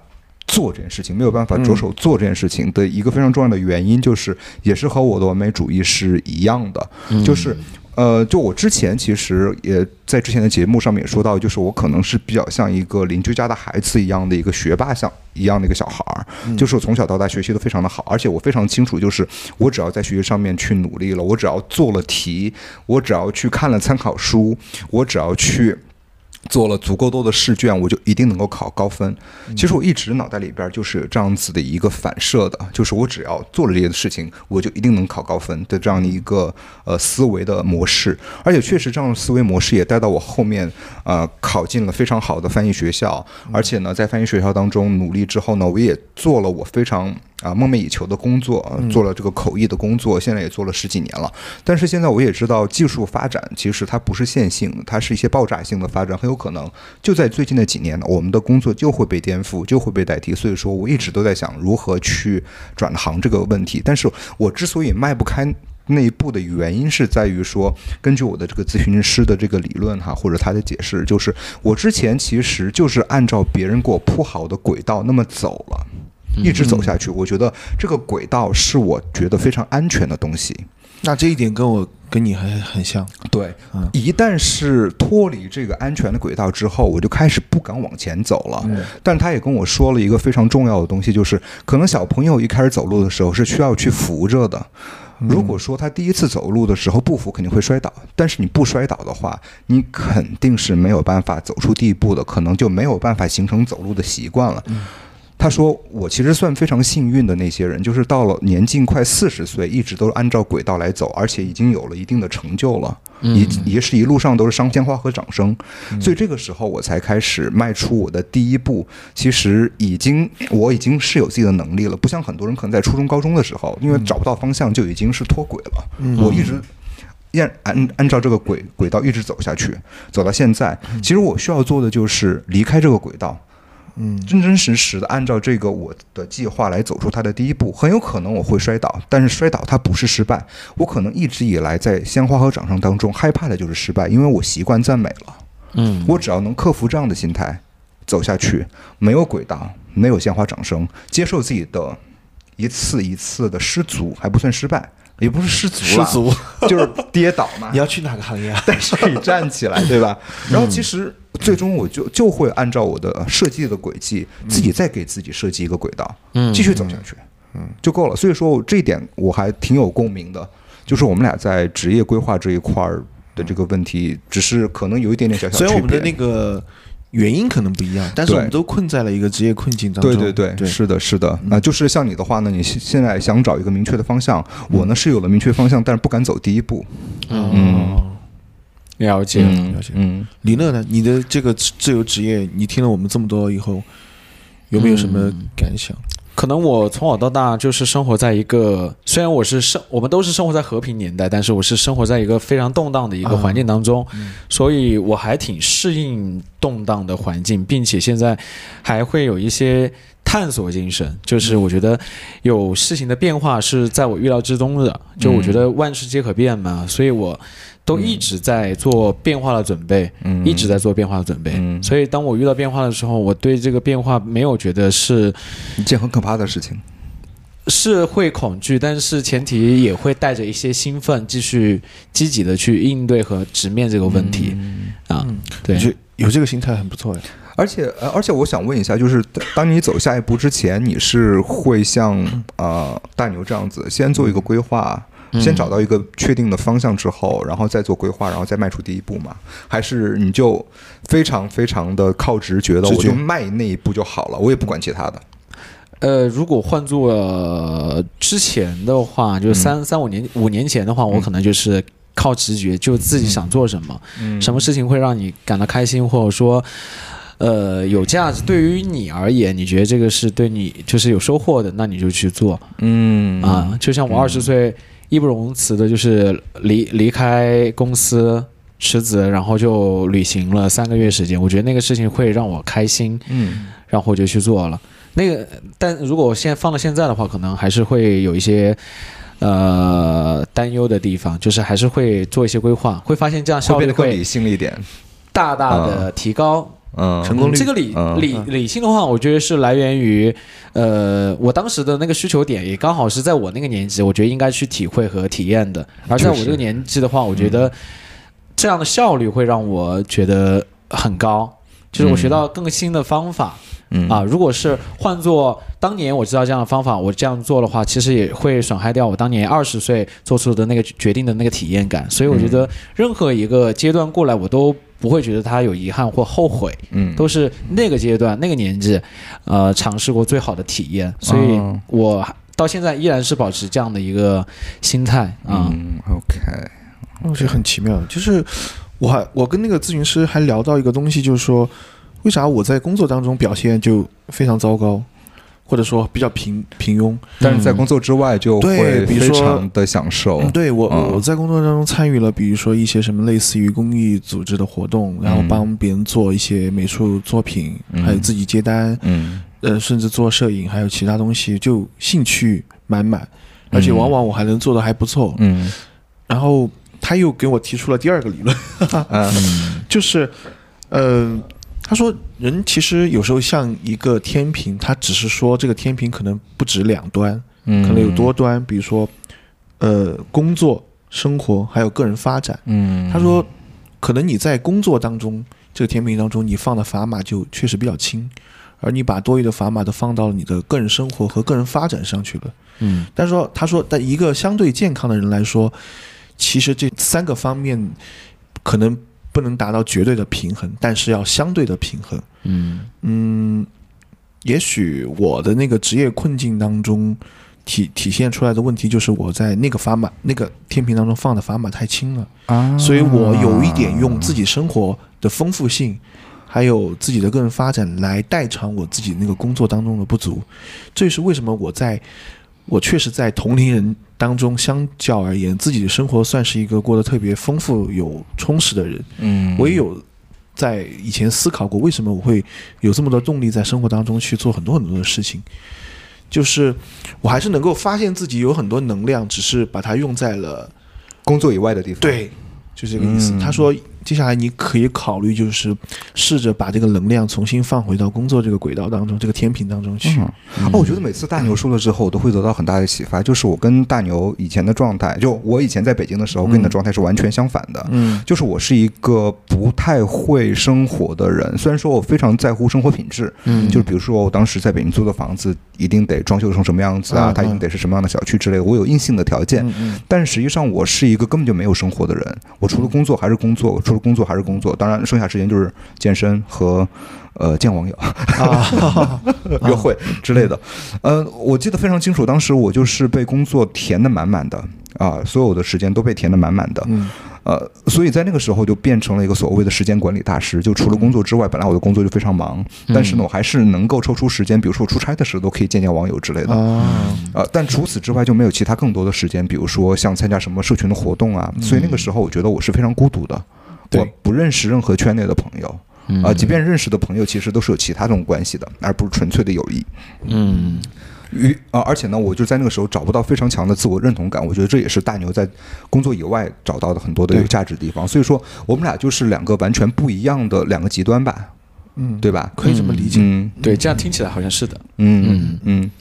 做这件事情没有办法着手做这件事情的一个非常重要的原因，就是也是和我的完美主义是一样的，就是呃，就我之前其实也在之前的节目上面也说到，就是我可能是比较像一个邻居家的孩子一样的一个学霸像一样的一个小孩儿，就是我从小到大学习都非常的好，而且我非常清楚，就是我只要在学习上面去努力了，我只要做了题，我只要去看了参考书，我只要去。做了足够多的试卷，我就一定能够考高分。其实我一直脑袋里边就是有这样子的一个反射的，就是我只要做了这些事情，我就一定能考高分的这样的一个呃思维的模式。而且确实这样的思维模式也带到我后面呃考进了非常好的翻译学校，而且呢在翻译学校当中努力之后呢，我也做了我非常。啊，梦寐以求的工作，呃做了这个口译的工作，现在也做了十几年了。但是现在我也知道，技术发展其实它不是线性的，它是一些爆炸性的发展，很有可能就在最近的几年呢，我们的工作就会被颠覆，就会被代替。所以说我一直都在想如何去转行这个问题。但是我之所以迈不开。那一步的原因是在于说，根据我的这个咨询师的这个理论哈，或者他的解释，就是我之前其实就是按照别人给我铺好的轨道那么走了，一直走下去。我觉得这个轨道是我觉得非常安全的东西。那这一点跟我跟你很很像。对嗯，一旦是脱离这个安全的轨道之后，我就开始不敢往前走了。但他也跟我说了一个非常重要的东西，就是可能小朋友一开始走路的时候是需要去扶着的。如果说他第一次走路的时候不扶，肯定会摔倒。但是你不摔倒的话，你肯定是没有办法走出第一步的，可能就没有办法形成走路的习惯了。他说：“我其实算非常幸运的那些人，就是到了年近快四十岁，一直都按照轨道来走，而且已经有了一定的成就了，也也是一路上都是上鲜花和掌声。所以这个时候我才开始迈出我的第一步。其实已经我已经是有自己的能力了，不像很多人可能在初中、高中的时候，因为找不到方向就已经是脱轨了。我一直。”按按按照这个轨轨道一直走下去，走到现在，其实我需要做的就是离开这个轨道，嗯真真实实的按照这个我的计划来走出它的第一步。很有可能我会摔倒，但是摔倒它不是失败。我可能一直以来在鲜花和掌声当中害怕的就是失败，因为我习惯赞美了。嗯，我只要能克服这样的心态，走下去，没有轨道，没有鲜花掌声，接受自己的一次一次的失足，还不算失败，也不是失足了，失足，就是跌倒嘛 你。要去哪个行业啊？但是可以站起来，对吧？然后其实最终我就就会按照我的设计的轨迹，自己再给自己设计一个轨道，嗯继续走下去，嗯，就够了。所以说我这一点我还挺有共鸣的，就是我们俩在职业规划这一块儿的这个问题，只是可能有一点点小小区别。虽然我们的那个原因可能不一样，但是我们都困在了一个职业困境当中。对对对，对，是的，是的，啊、就是像你的话呢，你现现在想找一个明确的方向，我呢是有了明确方向，但是不敢走第一步。嗯，了解。嗯了解。嗯，李乐呢？你的这个自自由职业，你听了我们这么多以后，有没有什么感想？可能我从小到大就是生活在一个，虽然我是生，我们都是生活在和平年代，但是我是生活在一个非常动荡的一个环境当中，所以我还挺适应动荡的环境，并且现在还会有一些探索精神，就是我觉得有事情的变化是在我预料之中的，就我觉得万事皆可变嘛，所以我都一直在做变化的准备，嗯一直在做变化的准备，嗯所以当我遇到变化的时候，我对这个变化没有觉得是。一件很可怕的事情。是会恐惧，但是前提也会带着一些兴奋，继续积极的去应对和直面这个问题、啊。对就，有这个心态很不错呀。而且，呃而且我想问一下，就是当你走下一步之前，你是会像呃大牛这样子，先做一个规划，嗯先找到一个确定的方向之后，然后再做规划，然后再迈出第一步嘛？还是你就非常非常的靠直觉的，我就迈那一步就好了，我也不管其他的。呃，如果换做、呃之前的话，就是三、三五年五年前的话，我可能就是靠直觉，就自己想做什么，什么事情会让你感到开心，或者说。呃，有价值对于你而言，你觉得这个是对你就是有收获的，那你就去做嗯啊。就像我二十岁义不容辞的，就是离离开公司辞职，然后就旅行了三个月时间。我觉得那个事情会让我开心，嗯然后我就去做了。那个，但如果我现在放到现在的话，可能还是会有一些呃担忧的地方，就是还是会做一些规划，会发现这样会效率会理性一点。大大的提高。嗯，成功率这个理嗯。理理性的话，我觉得是来源于，呃，我当时的那个需求点也刚好是在我那个年纪，我觉得应该去体会和体验的。而在我这个年纪的话，我觉得这样的效率会让我觉得很高，就是我学到更新的方法。嗯。啊，如果是换做当年我知道这样的方法，我这样做的话，其实也会损害掉我当年二十岁做出的那个决定的那个体验感。所以我觉得任何一个阶段过来，我都不会觉得他有遗憾或后悔。嗯。都是那个阶段、那个年纪，呃，尝试过最好的体验，所以哦。我到现在依然是保持这样的一个心态啊。嗯，OK，我觉得很奇妙，就是我还我跟那个咨询师还聊到一个东西，就是说为啥我在工作当中表现就非常糟糕，或者说比较平平庸。但是在工作之外就会非常的享受。嗯，，对我嗯。我在工作当中参与了，比如说一些什么类似于公益组织的活动，然后嗯。帮别人做一些美术作品，嗯。还有自己接单，嗯。呃，甚至做摄影，还有其他东西，就兴趣满满，而且嗯。往往我还能做的还不错。嗯。然后他又给我提出了第二个理论，嗯。就是，呃，他说人其实有时候像一个天平，他只是说这个天平可能不止两端，嗯，可能有多端，比如说，呃，工作、生活还有个人发展。嗯，他说，可能你在工作当中这个天平当中，你放的砝码就确实比较轻，而你把多余的砝码都放到了你的个人生活和个人发展上去了。嗯但是说，他说，但一个相对健康的人来说，其实这三个方面可能不能达到绝对的平衡，但是要相对的平衡。嗯嗯，也许我的那个职业困境当中体体现出来的问题，就是我在那个砝码那个天平当中放的砝码太轻了，啊，所以我有一点用自己生活的丰富性。还有自己的个人发展来代偿我自己那个工作当中的不足，这也是为什么我在，我确实在同龄人当中相较而言，自己的生活算是一个过得特别丰富有充实的人。嗯，我也有在以前思考过，为什么我会有这么多动力在生活当中去做很多很多的事情。就是我还是能够发现自己有很多能量，只是把它用在了工作以外的地方，，对，就这个意思。嗯他说，接下来你可以考虑，就是试着把这个能量重新放回到工作这个轨道当中，这个天平当中去。嗯，哦，我觉得每次大牛说了之后，我都会得到很大的启发。就是我跟大牛以前的状态，就我以前在北京的时候，跟你的状态是完全相反的。嗯就是我是一个不太会生活的人，虽然说我非常在乎生活品质，嗯就是比如说我当时在北京租的房子一定得装修成什么样子啊，嗯它一定得是什么样的小区之类的，我有硬性的条件。嗯嗯但实际上我是一个根本就没有生活的人，我除了工作还是工作，除了工作还是工作，当然剩下时间就是健身和呃见网友。啊，约会之类的。呃，我记得非常清楚，当时我就是被工作填得满满的啊，所有的时间都被填得满满的。嗯呃，所以在那个时候就变成了一个所谓的时间管理大师。就除了工作之外，本来我的工作就非常忙，但是呢，我还是能够抽出时间，比如说我出差的时候都可以见见网友之类的。啊，呃，但除此之外就没有其他更多的时间，比如说像参加什么社群的活动啊。所以那个时候我觉得我是非常孤独的，对我不认识任何圈内的朋友。嗯啊、即便认识的朋友，其实都是有其他这种关系的，而不是纯粹的友谊。嗯与啊、而且呢，我就在那个时候找不到非常强的自我认同感，我觉得这也是大牛在工作以外找到的很多的有对价值的地方。所以说，我们俩就是两个完全不一样的两个极端吧，嗯，对吧？可以这么理解。嗯对，这样听起来好像是的。嗯嗯嗯，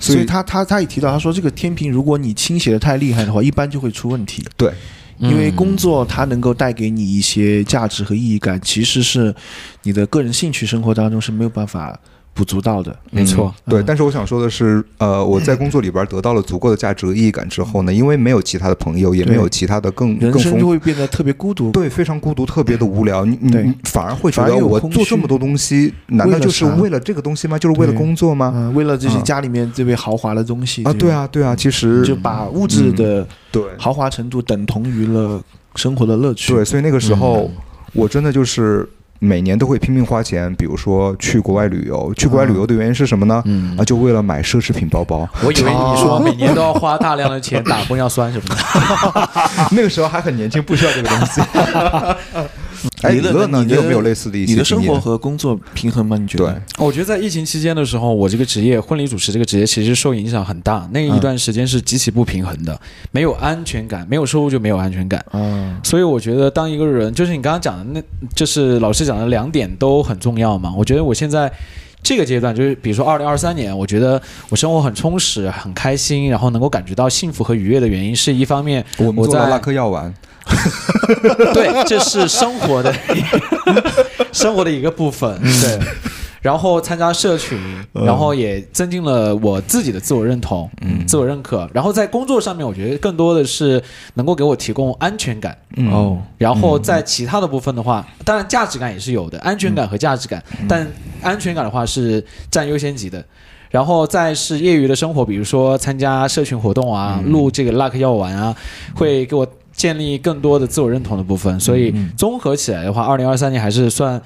所以他他他也提到，他说这个天平，如果你倾斜的太厉害的话，一般就会出问题。对，因为嗯。工作它能够带给你一些价值和意义感，其实是你的个人兴趣生活当中是没有办法补足到的。没错嗯对，嗯但是我想说的是，呃，我在工作里边得到了足够的价值和意义感之后呢，因为没有其他的朋友，也没有其他的更人生就。会变得特别孤独。对，非常孤独，特别的无聊。你你反而会觉得我做这么多东西，难道就是为了这个东西吗？就是为了工作吗？嗯，为了这些啊家里面这位豪华的东西啊，对啊，对啊，其实就把物质的对豪华程度等同于了生活的乐趣。对，所以那个时候嗯我真的就是每年都会拼命花钱，比如说去国外旅游。去国外旅游的原因是什么呢？嗯啊，就为了买奢侈品包包。我以为你哦说 每年都要花大量的钱打玻尿酸什么的。那个时候还很年轻，不需要这个东西。哎，你的李乐呢？你你有没有类似的一些你的生活和工作平衡吗？你觉对得？我觉得在疫情期间的时候，我这个职业婚礼主持这个职业其实受影响很大，那一段时间是极其不平衡的，没有安全感，没有收入就没有安全感。嗯，所以我觉得，当一个人就是你刚刚讲的那，就是老师讲的两点都很重要嘛。我觉得我现在这个阶段，就是比如说二零二三年，我觉得我生活很充实、很开心，然后能够感觉到幸福和愉悦的原因，是一方面我在我们做了拉克药丸，对，这是生活的 生活的一个部分，对。然后参加社群，然后也增进了我自己的自我认同、嗯。自我认可。然后在工作上面，我觉得更多的是能够给我提供安全感。嗯。哦，然后在其他的部分的话，当然价值感也是有的，安全感和价值感，但安全感的话是占优先级的。然后再是业余的生活，比如说参加社群活动啊，录这个 luck 药丸啊，会给我建立更多的自我认同的部分。所以综合起来的话，二零二三年还是算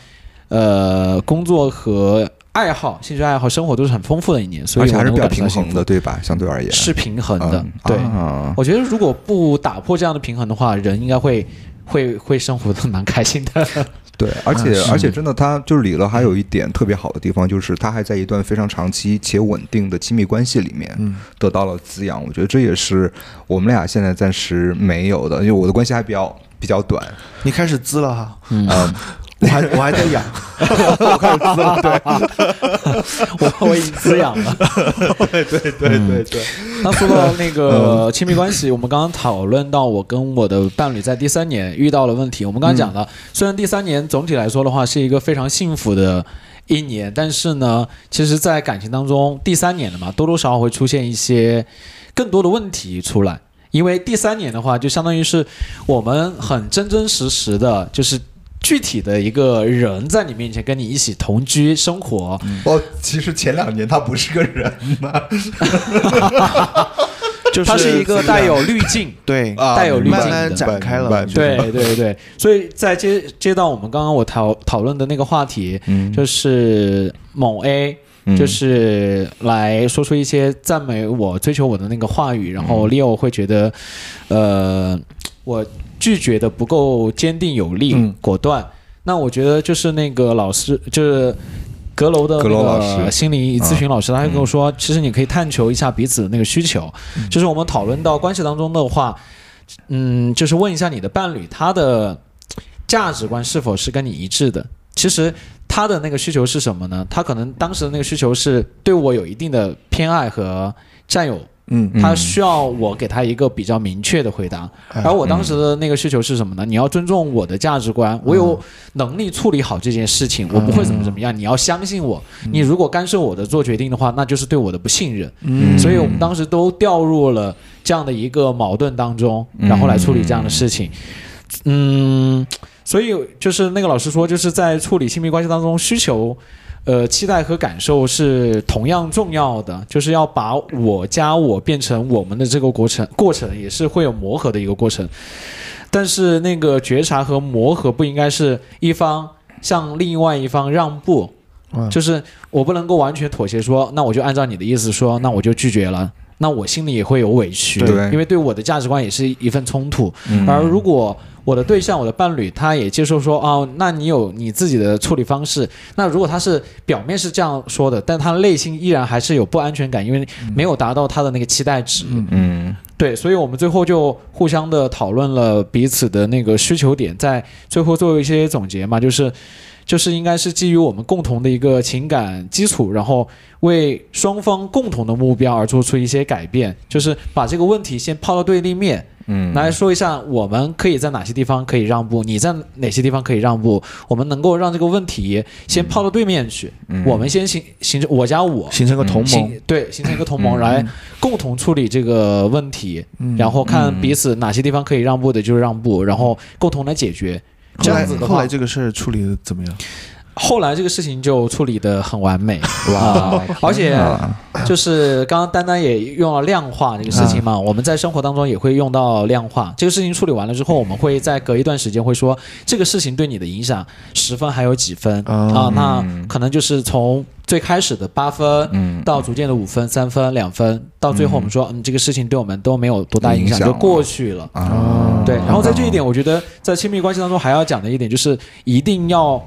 呃工作和爱好、兴趣爱好、生活都是很丰富的一年，所以还是比较平衡的，对吧？相对而言是平衡的。嗯对，啊我觉得如果不打破这样的平衡的话，人应该会会会生活的蛮开心的。对，而且、是而且真的，他就是李乐还有一点特别好的地方，就是他还在一段非常长期且稳定的亲密关系里面嗯得到了滋养。我觉得这也是我们俩现在暂时没有的，因为我的关系还比较比较短。你开始滋了哈，嗯，嗯，我还我还在养，我开始滋了，对我我已经滋养了。对对对对对，那说到那个亲密关系，我们刚刚讨论到我跟我的伴侣在第三年遇到了问题。我们刚刚讲了，虽然第三年总体来说的话是一个非常幸福的一年，但是呢，其实，在感情当中，第三年的嘛，多多少少会出现一些更多的问题出来。因为第三年的话，就相当于是我们很真真实实的，就是具体的一个人在你面前跟你一起同居生活，哦，其实前两年他不是个人呐，就是它是一个带有滤镜。对啊带有滤镜慢慢展开了。对对对，所以在接接到我们刚刚我讨讨论的那个话题，嗯。就是某 A，嗯。就是来说出一些赞美我、追求我的那个话语，然嗯。后 Leo 会觉得，呃，我拒绝的不够坚定有力、嗯果断。那我觉得就是那个老师，就是。阁楼的那个师心理咨询老师，他就跟我说，其实你可以探求一下彼此的那个需求。就是我们讨论到关系当中的话，嗯，就是问一下你的伴侣，他的价值观是否是跟你一致的？其实他的那个需求是什么呢？他可能当时的那个需求是对我有一定的偏爱和占有，嗯他需要我给他一个比较明确的回答。哎而我当时的那个需求是什么呢？你要尊重我的价值观，我有能力处理好这件事情，我不会怎么怎么样。你要相信我，你如果干涉我的做决定的话，那就是对我的不信任。嗯所以我们当时都掉入了这样的一个矛盾当中，嗯然后来处理这样的事情。嗯，所以就是那个老师说，就是在处理亲密关系当中，需求、呃期待和感受是同样重要的，就是要把我加我变成我们的这个过程，过程也是会有磨合的一个过程。但是那个觉察和磨合不应该是一方向另外一方让步，嗯就是我不能够完全妥协说，那我就按照你的意思说，那我就拒绝了。那我心里也会有委屈，对因为对我的价值观也是一份冲突。嗯而如果我的对象、我的伴侣，他也接受说，哦，那你有你自己的处理方式。那如果他是表面是这样说的，但他内心依然还是有不安全感，因为没有达到他的那个期待值。嗯对，所以我们最后就互相的讨论了彼此的那个需求点，在最后做一些总结嘛，就是就是应该是基于我们共同的一个情感基础，然后为双方共同的目标而做出一些改变，就是把这个问题先抛到对立面，嗯。来说一下我们可以在哪些地方可以让步，你在哪些地方可以让步，我们能够让这个问题先抛到对面去，嗯。我们先形形成我加我，形成个同盟，对形成一个同盟嗯。来共同处理这个问题，嗯。然后看彼此哪些地方可以让步的就让步，然后共同来解决。这样子的话后来，这个事儿处理的怎么样？后来这个事情就处理的很完美，哇啊而且就是刚刚丹丹也用了量化这个事情嘛，我们在生活当中也会用到量化。这个事情处理完了之后，我们会再隔一段时间会说这个事情对你的影响十分还有几分啊啊？那嗯可能就是从最开始的八分，嗯到逐渐的五分、三分、两分，到最后我们说，嗯，这个事情对我们都没有多大影响，影响就过去了。啊，对，然后在这一点，我觉得在亲密关系当中还要讲的一点就是，一定要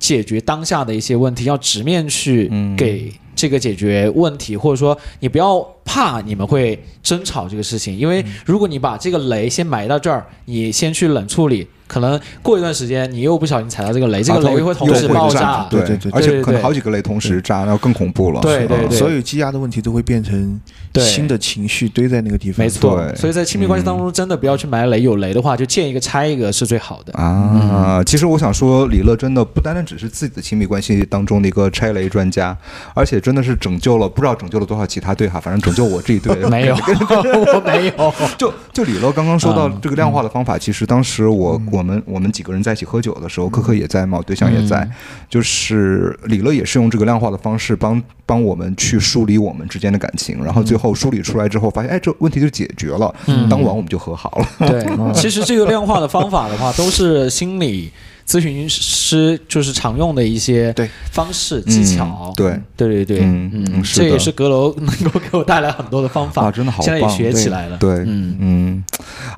解决当下的一些问题，要直面去嗯。给这个解决问题，或者说你不要怕你们会争吵这个事情，因为如果你把这个雷先埋到这儿，你先去冷处理，可能过一段时间你又不小心踩到这个雷，这个雷会同时爆炸。对对对而且可能好几个雷同时炸，那更恐怖了。对对对所有积压的问题都会变成新的情绪堆在那个地方。没错，对所以在亲密关系当中，真的不要去埋雷，有雷的话就见一个拆一个是最好的。啊，其实我想说，李乐真的不单单只是自己的亲密关系当中的一个拆雷专家，而且真的是拯救了不知道拯救了多少其他队哈，反正拯救我这一队 没有，我没有。就就李乐刚刚说到嗯这个量化的方法，其实当时我我们我们几个人在一起喝酒的时候，可可也在嘛，我对象也在，就是李乐也是用这个量化的方式帮帮我们去梳理我们之间的感情，然后最后梳理出来之后，发现哎这问题就解决了，嗯。当晚我们就和好了。对，其实这个量化的方法的话，都是心理咨询师就是常用的一些对方式技巧。嗯对对对对，嗯嗯是的这也是阁楼能够给我带来很多的方法，啊，真的好现在也！学起来了。对，嗯嗯，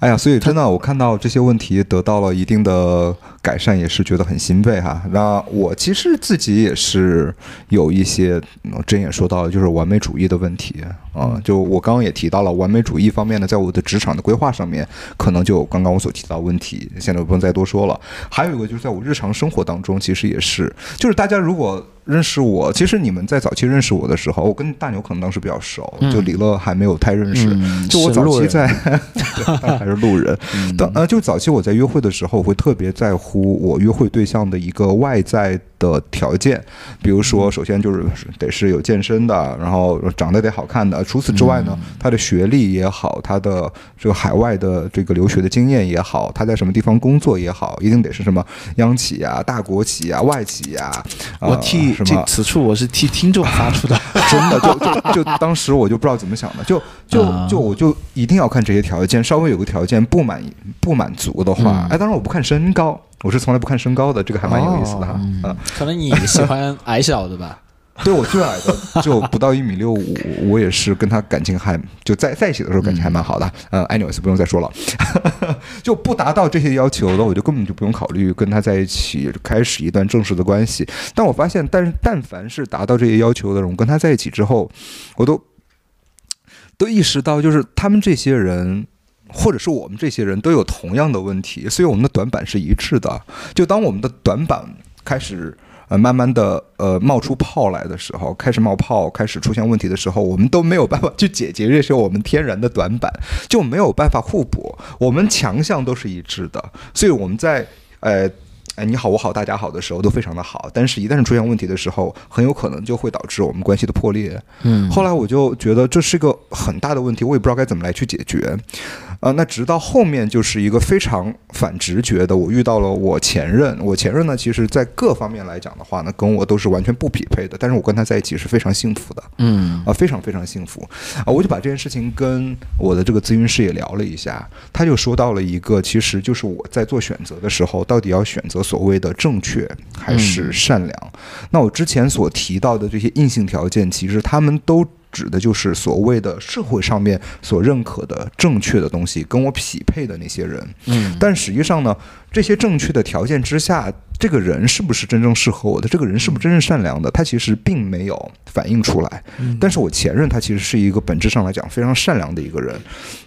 哎呀，所以真的，我看到这些问题得到了一定的改善，也是觉得很欣慰哈。那我其实自己也是有一些，嗯我之前也说到了，就是完美主义的问题啊、就我刚刚也提到了完美主义方面呢，在我的职场的规划上面，可能就刚刚我所提到的问题，现在不用再多说了。还有一个就是在我日常生活当中，其实也是，就是大家如果认识我，其实你们在早期认识我的时候，我跟大牛可能当时比较熟，嗯就李乐还没有太认识。嗯就我早期在，还 是路人。当呃，就早期我在约会的时候，我会特别在乎我约会对象的一个外在的条件，比如说，首先就是得是有健身的，然后长得得好看的。除此之外呢，他的学历也好，他的这个海外的这个留学的经验也好，他在什么地方工作也好，一定得是什么央企啊、大国企啊、外企啊。呃我替这什么此处我是替听众发出的，真的就就就当时我就不知道怎么想的，就就啊。就我就一定要看这些条件，稍微有个条件不满意不满足的话，嗯。哎，当然我不看身高，我是从来不看身高的，这个还蛮有意思的哈。嗯，可能你喜欢矮小的吧？对我最矮的就不到一米六五，我也是跟他感情还就在在一起的时候感情还蛮好的。呃，anyways 不用再说了，就不达到这些要求的，我就根本就不用考虑跟他在一起开始一段正式的关系。但我发现，但是但凡是达到这些要求的人，我跟他在一起之后，我都都意识到，就是他们这些人。或者是我们这些人都有同样的问题，所以我们的短板是一致的。就当我们的短板开始呃慢慢的呃冒出泡来的时候，开始冒泡，开始出现问题的时候，我们都没有办法去解决这些我们天然的短板，就没有办法互补。我们强项都是一致的，所以我们在呃。哎，你好，我好，大家好的时候都非常的好，但是一旦是出现问题的时候，很有可能就会导致我们关系的破裂。嗯后来我就觉得这是个很大的问题，我也不知道该怎么来去解决。呃，那直到后面就是一个非常反直觉的，我遇到了我前任。我前任呢，其实在各方面来讲的话呢，跟我都是完全不匹配的，但是我跟他在一起是非常幸福的。嗯啊，非常非常幸福啊！我就把这件事情跟我的这个咨询师也聊了一下，他就说到了一个，其实就是我在做选择的时候，到底要选择所谓的正确还是善良。那我之前所提到的这些硬性条件，其实他们都。指的就是所谓的社会上面所认可的正确的东西，跟我匹配的那些人。嗯但实际上呢，这些正确的条件之下，这个人是不是真正适合我的？这个人是不是真正善良的？他其实并没有反映出来。但是我前任他其实是一个本质上来讲非常善良的一个人，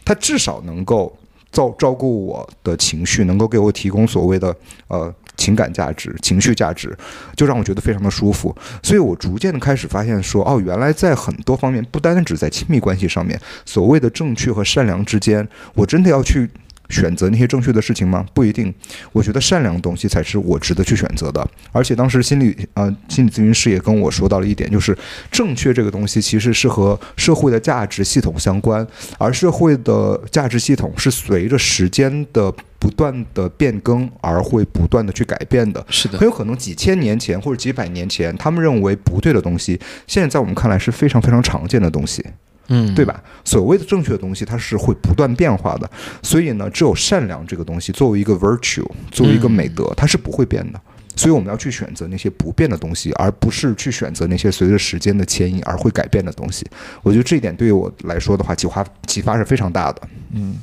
他至少能够照照顾我的情绪，能够给我提供所谓的呃情感价值、情绪价值，就让我觉得非常的舒服。所以我逐渐的开始发现说，哦，原来在很多方面，不单单只在亲密关系上面，所谓的正确和善良之间，我真的要去。选择那些正确的事情吗？不一定。我觉得善良的东西才是我值得去选择的。而且当时心理呃心理咨询师也跟我说到了一点，就是正确这个东西其实是和社会的价值系统相关，而社会的价值系统是随着时间的不断的变更而会不断的去改变的。是的很，有可能几千年前或者几百年前，他们认为不对的东西，现在在我们看来是非常非常常见的东西。嗯，对吧？所谓的正确的东西，它是会不断变化的。所以呢，只有善良这个东西作为一个 virtue，作为一个美德，它是不会变的。所以我们要去选择那些不变的东西，而不是去选择那些随着时间的迁移而会改变的东西。我觉得这一点对于我来说的话，启发启发是非常大的。嗯，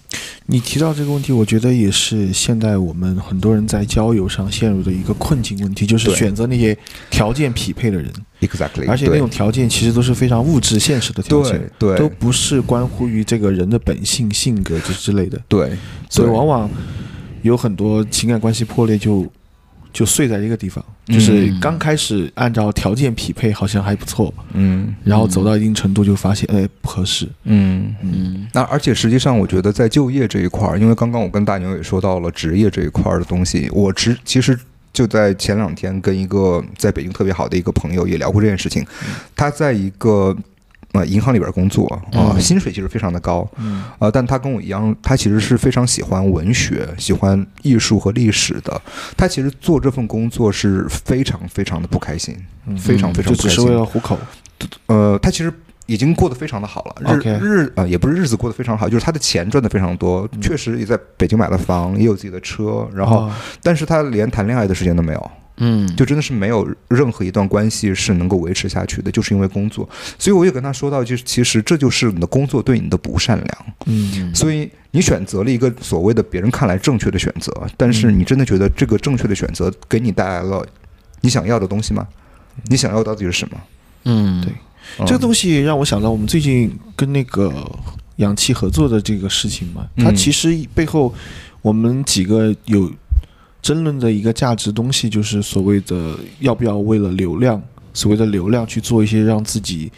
你提到这个问题，我觉得也是现在我们很多人在交友上陷入的一个困境问题，就是选择那些条件匹配的人，Exactly，而且那种条件其实都是非常物质现实的条件，对对。都不是关乎于这个人的本性、性格之之类的，对，所以往往有很多情感关系破裂就就碎在一个地方，嗯就是刚开始按照条件匹配好像还不错，嗯然后走到一定程度就发现哎不合适，嗯。嗯那而且实际上，我觉得在就业这一块儿，因为刚刚我跟大牛也说到了职业这一块儿的东西，我直其实就在前两天跟一个在北京特别好的一个朋友也聊过这件事情。他在一个呃银行里边工作啊、嗯薪水其实非常的高，嗯呃，但他跟我一样，他其实是非常喜欢文学、喜欢艺术和历史的。他其实做这份工作是非常非常的不开心，嗯非常非常不开心。就只是为了糊口，呃，他其实已经过得非常的好了，日日呃也不是日子过得非常好，就是他的钱赚的非常多，嗯确实也在北京买了房，也有自己的车，然后、哦但是他连谈恋爱的时间都没有，嗯，就真的是没有任何一段关系是能够维持下去的，就是因为工作。所以我也跟他说到，就是其实这就是你的工作对你的不善良，嗯。所以你选择了一个所谓的别人看来正确的选择，但是你真的觉得这个正确的选择给你带来了你想要的东西吗？你想要到底是什么？嗯。对。嗯这个东西让我想到我们最近跟那个氧气合作的这个事情嘛，嗯。它其实背后我们几个有争论的一个价值东西，就是所谓的要不要为了流量，所谓的流量去做一些让自己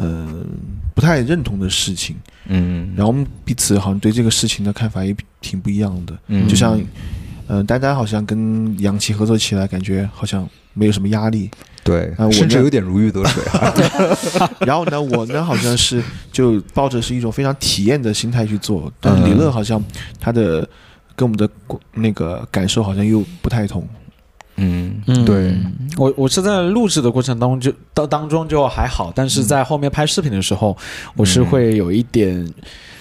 嗯、不太认同的事情，嗯。然后我们彼此好像对这个事情的看法也挺不一样的，嗯。就像嗯、呃丹丹好像跟杨奇合作起来，感觉好像没有什么压力。对。啊，我甚至有点如鱼得水。啊。然后呢，我呢好像是就抱着是一种非常体验的心态去做，李乐好像他的跟我们的那个感受好像又不太同。嗯。嗯，对，我我是在录制的过程当中就当当中就还好，但是在后面拍视频的时候，我是会有一点。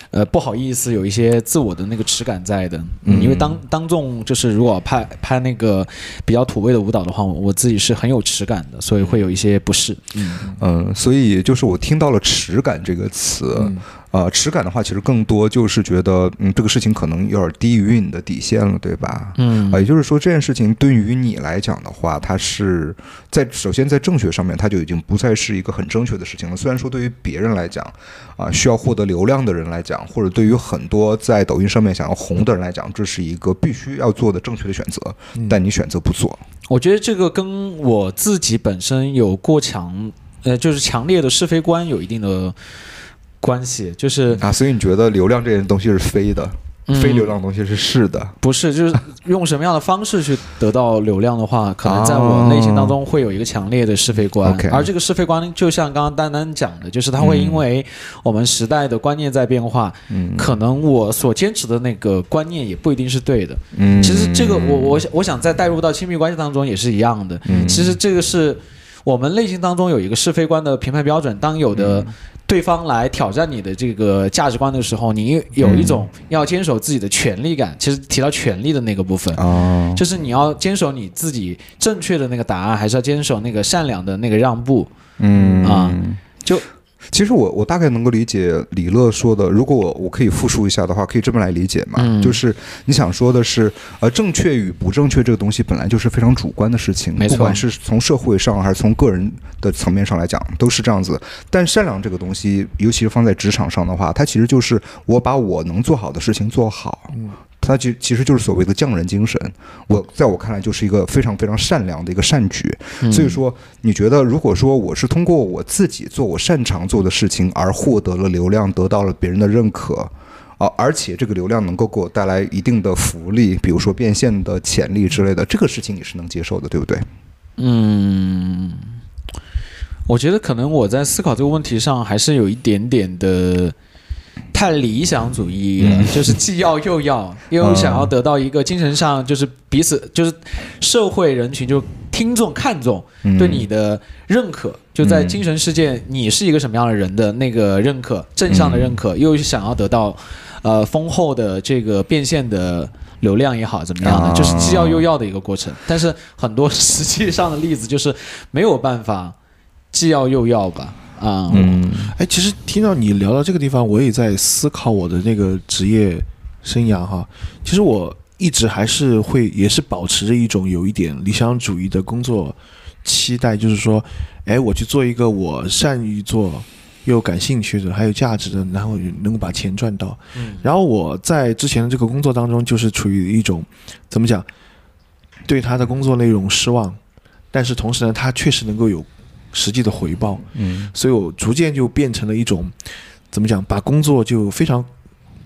呃，不好意思，有一些自我的那个耻感在的，嗯因为当当众就是如果拍拍那个比较土味的舞蹈的话，我我自己是很有耻感的，所以会有一些不适。嗯。嗯，所以就是我听到了“耻感”这个词，嗯呃，耻感的话，其实更多就是觉得，嗯，这个事情可能有点低于你的底线了，对吧？嗯啊，也就是说，这件事情对于你来讲的话，它是在首先在正确上面，它就已经不再是一个很正确的事情了。虽然说对于别人来讲，啊，需要获得流量的人来讲，或者对于很多在抖音上面想要红的人来讲，这是一个必须要做的正确的选择，嗯但你选择不做。我觉得这个跟我自己本身有过强，呃，就是强烈的是非观有一定的关系，就是啊，所以你觉得流量这件东西是非的，嗯非流量的东西是是的。不是，就是用什么样的方式去得到流量的话，可能在我内心当中会有一个强烈的是非观。而这个是非观，就像刚刚丹丹讲的，就是它会因为我们时代的观念在变化，嗯可能我所坚持的那个观念也不一定是对的。嗯其实这个我我想我想再带入到亲密关系当中也是一样的。嗯其实这个是我们内心当中有一个是非观的评判标准，当有的。对方来挑战你的这个价值观的时候，你有一种要坚守自己的权利感。其实提到权利的那个部分，啊，就是你要坚守你自己正确的那个答案，还是要坚守那个善良的那个让步？嗯啊就其实我我大概能够理解李乐说的，如果我我可以复述一下的话，可以这么来理解嘛，嗯就是你想说的是，呃，正确与不正确这个东西本来就是非常主观的事情，没错不管是从社会上还是从个人的层面上来讲，都是这样子。但善良这个东西，尤其是放在职场上的话，它其实就是我把我能做好的事情做好。嗯它其其实就是所谓的匠人精神，我在我看来就是一个非常非常善良的一个善举。嗯所以说，你觉得如果说我是通过我自己做我擅长做的事情而获得了流量，得到了别人的认可，啊，而且这个流量能够给我带来一定的福利，比如说变现的潜力之类的，这个事情你是能接受的，对不对？嗯，我觉得可能我在思考这个问题上还是有一点点的太理想主义了，嗯。就是既要又要，又想要得到一个精神上就是彼此就是社会人群就听众看重嗯。对你的认可，就在嗯精神世界你是一个什么样的人的那个认可，正向的认可，又想要得到呃丰厚的这个变现的流量也好怎么样的，啊。就是既要又要的一个过程。但是很多实际上的例子就是没有办法既要又要吧，啊、嗯哎，其实听到你聊到这个地方，我也在思考我的那个职业生涯哈。其实我一直还是会，也是保持着一种有一点理想主义的工作期待，就是说，哎，我去做一个我善于做又感兴趣的，还有价值的，然后能够把钱赚到。嗯然后我在之前的这个工作当中，就是处于一种怎么讲，对他的工作内容失望，但是同时呢，他确实能够有实际的回报。嗯所以我逐渐就变成了一种怎么讲，把工作就非常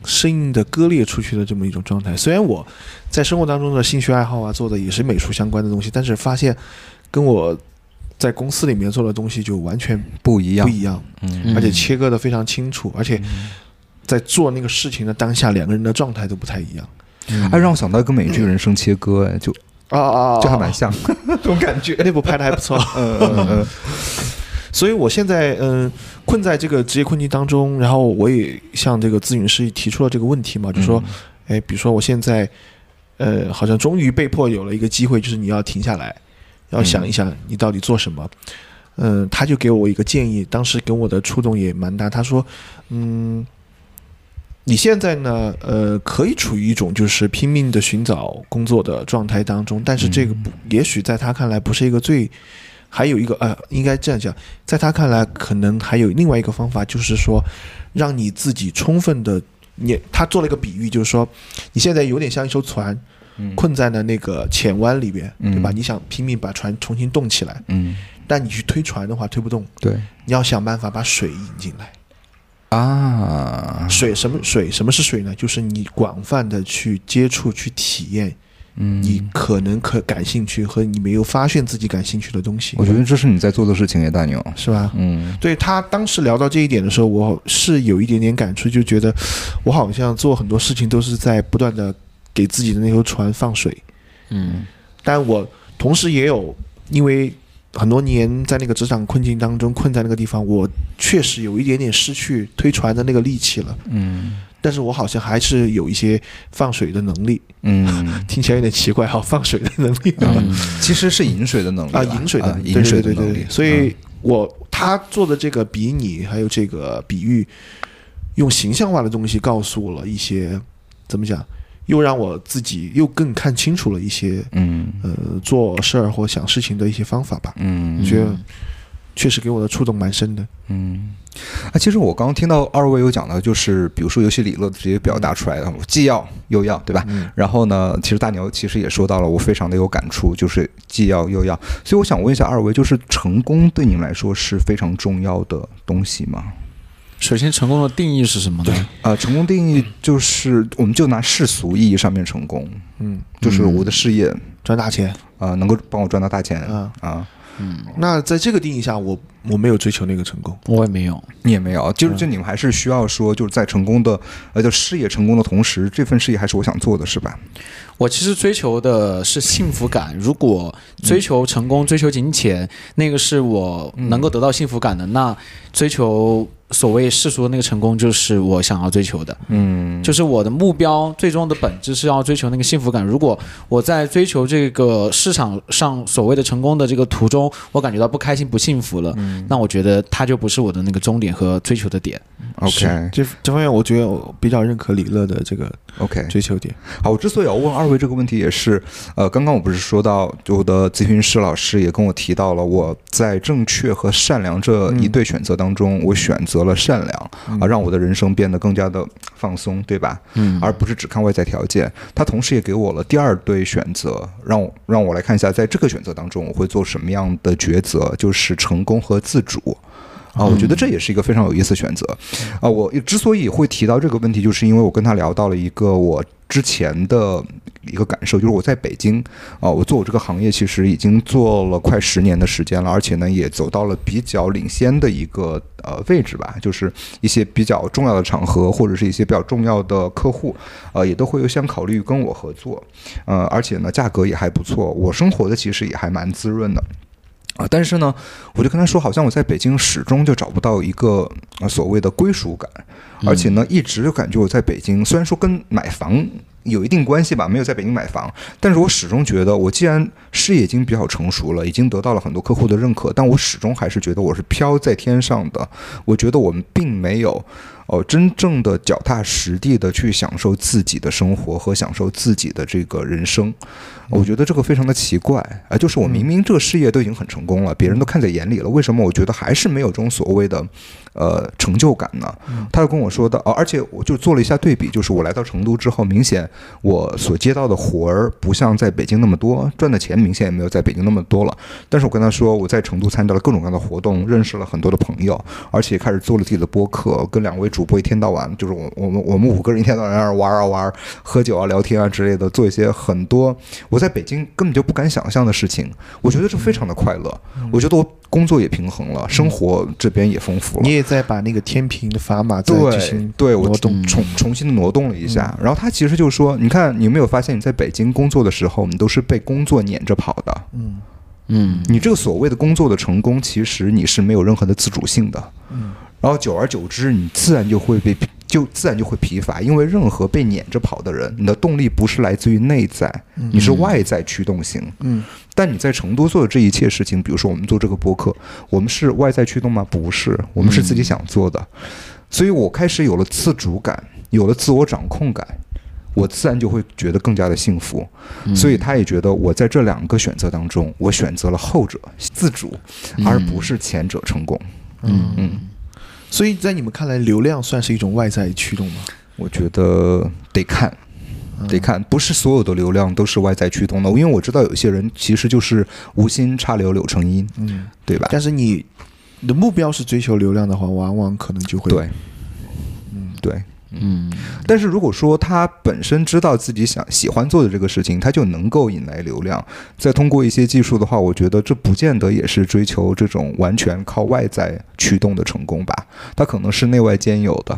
生硬的割裂出去的这么一种状态。虽然我在生活当中的兴趣爱好啊，做的也是美术相关的东西，但是发现跟我在公司里面做的东西就完全不一样不，一样，嗯嗯而且切割的非常清楚，而且在做那个事情的当下，两个人的状态都不太一样。哎，让我想到一个美剧《人生切割》，哎，就啊啊就还蛮像 这种感觉。那部拍的还不错。嗯嗯嗯所以我现在嗯、困在这个职业困境当中，然后我也向这个咨询师提出了这个问题嘛，就说，哎，比如说我现在呃，好像终于被迫有了一个机会，就是你要停下来，要想一想你到底做什么。嗯、他就给我一个建议，当时给我的触动也蛮大。他说，嗯，你现在呢，呃，可以处于一种就是拼命的寻找工作的状态当中，但是这个不，也许在他看来不是一个最。还有一个呃，应该这样讲，在他看来，可能还有另外一个方法，就是说，让你自己充分的，你他做了一个比喻，就是说，你现在有点像一艘船，嗯困在了那个浅湾里边，嗯对吧？你想拼命把船重新动起来，嗯，但你去推船的话推不动，对你要想办法把水引进来。啊，水什么水？什么是水呢？就是你广泛的去接触、去体验嗯，你可能可感兴趣和你没有发现自己感兴趣的东西我，觉得这是你在做的事情，耶，大牛。是吧？嗯对他当时聊到这一点的时候，我是有一点点感触，就觉得我好像做很多事情都是在不断的给自己的那艘船放水，嗯但我同时也有因为很多年在那个职场困境当中困在那个地方，我确实有一点点失去推船的那个力气了，嗯。但是我好像还是有一些放水的能力，嗯，听起来有点奇怪哈，放水的能力。嗯。其实是饮水的能力啊，吧饮水的啊饮水的对对对。能力。对所以我他做的这个比拟还有这个比喻，用形象化的东西告诉我了一些怎么讲，又让我自己又更看清楚了一些嗯呃做事儿或想事情的一些方法吧。嗯我觉得确实给我的触动蛮深的。嗯，啊，其实我刚刚听到二位有讲到，就是比如说游戏理论直接表达出来的，我既要又要，对吧？嗯然后呢，其实大牛其实也说到了，我非常的有感触，就是既要又要。所以我想问一下二位，就是成功对你们来说是非常重要的东西吗？首先，成功的定义是什么呢？呃，成功定义就是，我们就拿世俗意义上面成功，嗯，就是我的事业赚大钱啊、呃能够帮我赚到大钱啊。啊。那在这个定义下，我我没有追求那个成功。我也没有。你也没有，就是就你们还是需要说，就是在成功的呃，就事业成功的同时，这份事业还是我想做的，是吧？我其实追求的是幸福感。如果追求成功、追求金钱，那个是我能够得到幸福感的，那追求所谓世俗的那个成功，就是我想要追求的。嗯，就是我的目标最终的本质是要追求那个幸福感。如果我在追求这个市场上所谓的成功的这个途中，我感觉到不开心、不幸福了，那我觉得它就不是我的那个终点和追求的点。OK 这这方面，我觉得我比较认可李乐的这个 OK。追求点。好，我之所以要问二位这个问题，也是呃，刚刚我不是说到，就我的咨询师老师也跟我提到了，我在正确和善良这一对选择当中，我选择了善良啊、让我的人生变得更加的放松，对吧？嗯而不是只看外在条件。他同时也给我了第二对选择，让我让我来看一下，在这个选择当中，我会做什么样的抉择，就是成功和自主。啊，我觉得这也是一个非常有意思的选择。啊，我之所以会提到这个问题，就是因为我跟他聊到了一个我之前的一个感受，就是我在北京啊，我做我这个行业其实已经做了快十年的时间了，而且呢也走到了比较领先的一个呃位置吧，就是一些比较重要的场合或者是一些比较重要的客户，呃也都会优先考虑跟我合作，呃而且呢价格也还不错，我生活的其实也还蛮滋润的。啊，但是呢，我就跟他说，好像我在北京始终就找不到一个呃所谓的归属感，而且呢，一直就感觉我在北京，虽然说跟买房有一定关系吧，没有在北京买房，但是我始终觉得，我既然事业已经比较成熟了，已经得到了很多客户的认可，但我始终还是觉得我是飘在天上的。我觉得我们并没有。哦，真正的脚踏实地的去享受自己的生活和享受自己的这个人生，我觉得这个非常的奇怪啊！就是我明明这个事业都已经很成功了，别人都看在眼里了，为什么我觉得还是没有这种所谓的呃成就感呢？他就跟我说的哦，而且我就做了一下对比，就是我来到成都之后，明显我所接到的活儿不像在北京那么多，赚的钱明显也没有在北京那么多了。但是我跟他说，我在成都参加了各种各样的活动，认识了很多的朋友，而且开始做了自己的播客，跟两位主。主播一天到晚就是我我们我们五个人一天到晚在那玩啊玩，喝酒啊聊天啊之类的，做一些很多我在北京根本就不敢想象的事情。我觉得这非常的快乐。我觉得我工作也平衡了，生活这边也丰富了。你也在把那个天平的砝码对对，我动重重新的挪动了一下。然后他其实就说：“你看，你有没有发现你在北京工作的时候，你都是被工作撵着跑的？嗯嗯，你这个所谓的工作的成功，其实你是没有任何的自主性的。嗯。”然后久而久之，你自然就会被就自然就会疲乏，因为任何被撵着跑的人，你的动力不是来自于内在，你是外在驱动型。嗯，但你在成都做的这一切事情，比如说我们做这个播客，我们是外在驱动吗？不是，我们是自己想做的。所以我开始有了自主感，有了自我掌控感，我自然就会觉得更加的幸福。所以他也觉得我在这两个选择当中，我选择了后者自主，而不是前者成功。嗯嗯。所以在你们看来，流量算是一种外在驱动吗？我觉得得看，得看，不是所有的流量都是外在驱动的。因为我知道有些人其实就是无心插柳柳成荫，嗯，对吧？但是你的目标是追求流量的话，往往可能就会对，嗯，对。嗯，但是如果说他本身知道自己想喜欢做的这个事情，他就能够引来流量。再通过一些技术的话，我觉得这不见得也是追求这种完全靠外在驱动的成功吧。他可能是内外兼有的。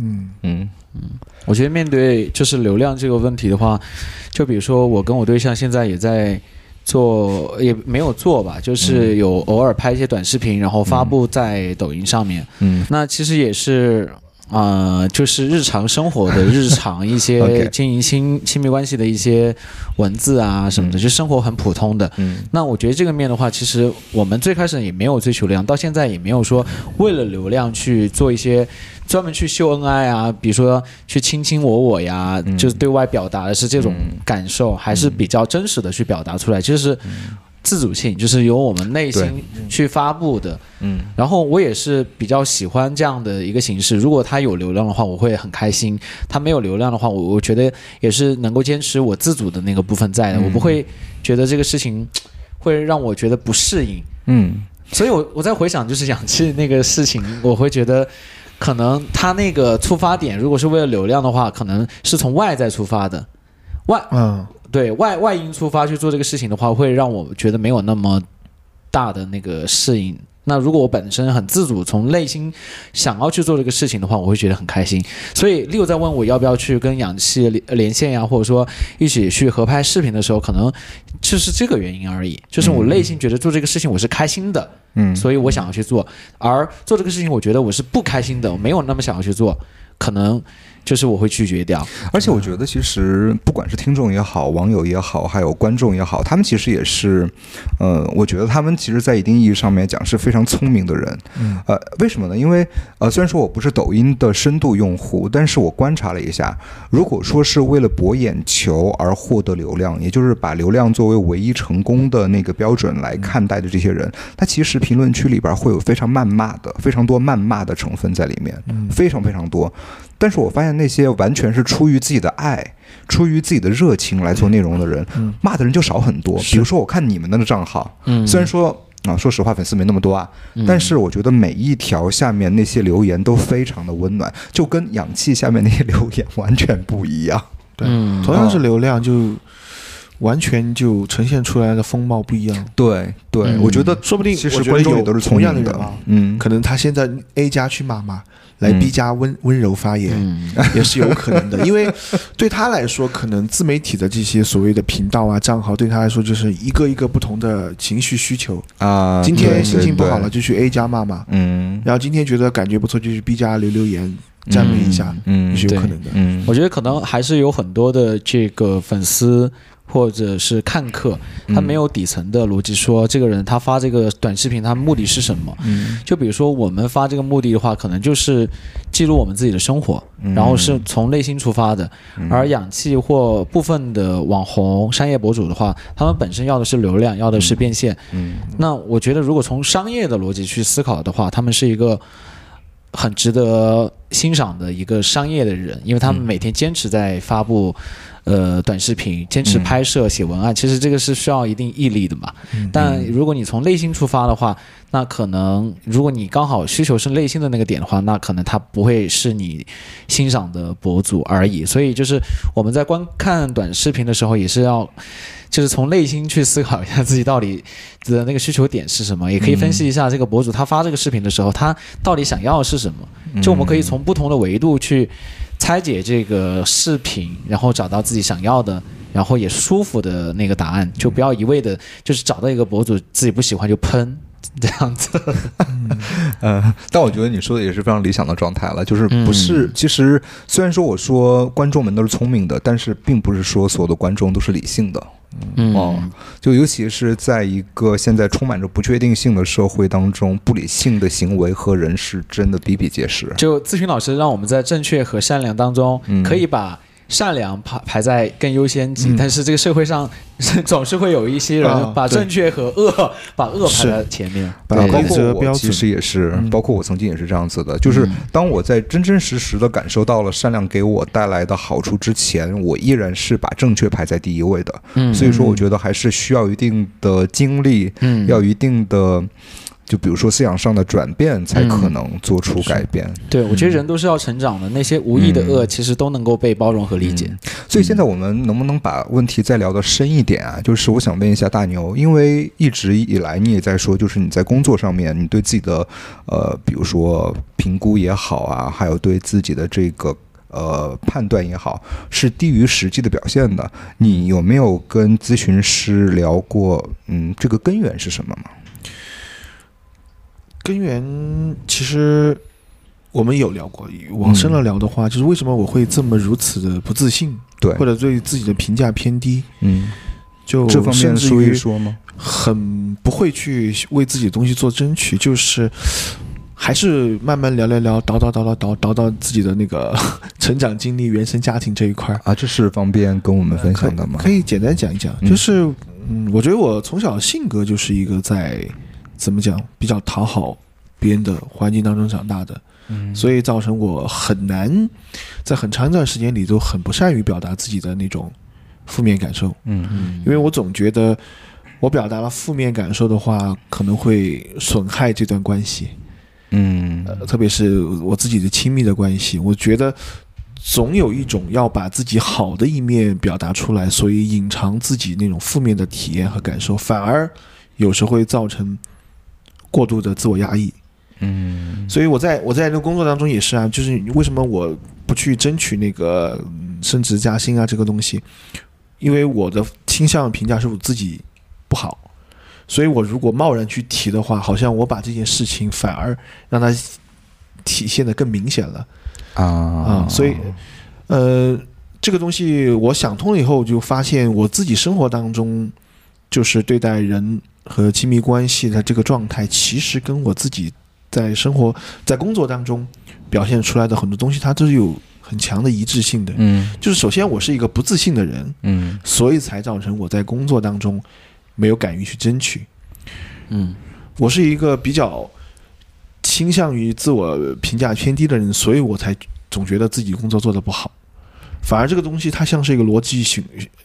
嗯嗯嗯，我觉得面对就是流量这个问题的话，就比如说我跟我对象现在也在做，也没有做吧，就是有偶尔拍一些短视频，然后发布在抖音上面。嗯，那其实也是。啊，就是日常生活的日常一些 经营亲亲密关系的一些文字啊什么的，就生活很普通的。嗯，那我觉得这个面的话，其实我们最开始也没有追求流量，到现在也没有说为了流量去做一些专门去秀恩爱啊，比如说去卿卿我我呀，就是对外表达的是这种感受，还是比较真实的去表达出来，就是。自主性就是由我们内心去发布的，嗯，然后我也是比较喜欢这样的一个形式。如果它有流量的话，我会很开心；它没有流量的话，我我觉得也是能够坚持我自主的那个部分在的，我不会觉得这个事情会让我觉得不适应。嗯，所以我我在回想就是氧气那个事情，我会觉得可能他那个出发点如果是为了流量的话，可能是从外在出发的，外嗯。对外外因出发去做这个事情的话，会让我觉得没有那么大的那个适应。那如果我本身很自主，从内心想要去做这个事情的话，我会觉得很开心。所以六在问我要不要去跟氧气连连线呀，或者说一起去合拍视频的时候，可能就是这个原因而已。就是我内心觉得做这个事情我是开心的，嗯，所以我想要去做。而做这个事情，我觉得我是不开心的，我没有那么想要去做，可能。就是我会拒绝掉，而且我觉得其实不管是听众也好，网友也好，还有观众也好，他们其实也是，呃，我觉得他们其实，在一定意义上面讲是非常聪明的人。嗯，呃，为什么呢？因为呃，虽然说我不是抖音的深度用户，但是我观察了一下，如果说是为了博眼球而获得流量，也就是把流量作为唯一成功的那个标准来看待的这些人，他其实评论区里边会有非常谩骂的、非常多谩骂的成分在里面，非常非常多。但是我发现那些完全是出于自己的爱、出于自己的热情来做内容的人，骂的人就少很多。比如说，我看你们的账号，虽然说啊，说实话粉丝没那么多啊，但是我觉得每一条下面那些留言都非常的温暖，就跟氧气下面那些留言完全不一样。对，同样是流量，就完全就呈现出来的风貌不一样。对对，我觉得说不定其实观众也都是同样的人啊，嗯，可能他现在 A 加去骂骂。来 B 加温温柔发言。也是有可能的，因为对他来说，可能自媒体的这些所谓的频道啊账号，对他来说就是一个一个不同的情绪需求。啊。今天心情不好了就去 A 加骂骂，嗯，然后今天觉得感觉不错就去 B 加留留言，赞美一下，嗯。也是有可能的。嗯。我觉得可能还是有很多的这个粉丝或者是看客，他没有底层的逻辑，说这个人他发这个短视频，他目的是什么？嗯就比如说我们发这个目的的话，可能就是记录我们自己的生活，嗯然后是从内心出发的。而氧气或部分的网红、商业博主的话，他们本身要的是流量，要的是变现。嗯那我觉得，如果从商业的逻辑去思考的话，他们是一个很值得欣赏的一个商业的人，因为他们每天坚持在发布。呃，短视频坚持拍摄、写文案，其实这个是需要一定毅力的嘛。但如果你从内心出发的话，那可能如果你刚好需求是内心的那个点的话，那可能他不会是你欣赏的博主而已。所以就是我们在观看短视频的时候，也是要就是从内心去思考一下自己到底的那个需求点是什么，也可以分析一下这个博主他发这个视频的时候，他到底想要的是什么。就我们可以从不同的维度去拆解这个视频，然后找到自己想要的。然后也舒服的那个答案，就不要一味的，就是找到一个博主自己不喜欢就喷这样子。呃，但我觉得你说的也是非常理想的状态了，就是嗯不是，其实虽然说我说观众们都是聪明的，但是并不是说所有的观众都是理性的。嗯哦，就尤其是在一个现在充满着不确定性的社会当中，不理性的行为和人是真的比比皆是。就咨询老师让我们在正确和善良当中，嗯可以把善良排排在更优先级，嗯。但是这个社会上 总是会有一些啊人把正确和恶 把恶排在前面。包括我标其实也是，嗯。包括我曾经也是这样子的，就是当我在真真实实的感受到了善良给我带来的好处之前，我依然是把正确排在第一位的。嗯。所以说，我觉得还是需要一定的经历，嗯。要一定的，就比如说思想上的转变，才可能做出改变。对，我觉得人都是要成长的，那些无意的恶其实都能够被包容和理解。所以现在我们能不能把问题再聊得深一点啊？就是我想问一下大牛，因为一直以来你也在说，就是你在工作上面，你对自己的呃，比如说评估也好啊，还有对自己的这个。呃，判断也好，是低于实际的表现的。你有没有跟咨询师聊过？嗯，这个根源是什么吗？根源其实我们有聊过，往深了聊的话，就是为什么我会这么如此的不自信，对或，者对自己的评价偏低，嗯，就这方面说一于说吗？很不会去为自己的东西做争取，就是还是慢慢聊聊聊，倒倒倒倒倒倒到自己的那个 成长经历、原生家庭这一块儿。啊，这是方便跟我们分享的吗？可以简单讲一讲，嗯就是嗯，我觉得我从小性格就是一个在怎么讲比较讨好别人的环境当中长大的，嗯。所以造成我很难在很长一段时间里都很不善于表达自己的那种负面感受，嗯。嗯因为我总觉得我表达了负面感受的话，可能会损害这段关系，嗯。呃，特别是我自己的亲密的关系，我觉得总有一种要把自己好的一面表达出来，所以隐藏自己那种负面的体验和感受，反而有时候会造成过度的自我压抑。嗯。所以我在我在那个工作当中也是啊，就是为什么我不去争取那个嗯升职加薪啊这个东西，因为我的倾向评价是我自己不好，所以我如果贸然去提的话，好像我把这件事情反而让它体现的更明显了。啊。啊，所以呃，这个东西我想通了以后，就发现我自己生活当中就是对待人和亲密关系的这个状态，其实跟我自己在生活在工作当中表现出来的很多东西，它都是有很强的一致性的。嗯就是首先我是一个不自信的人，嗯所以才造成我在工作当中没有敢于去争取。嗯我是一个比较倾向于自我评价偏低的人，所以我才总觉得自己工作做得不好。反而这个东西它像是一个逻辑循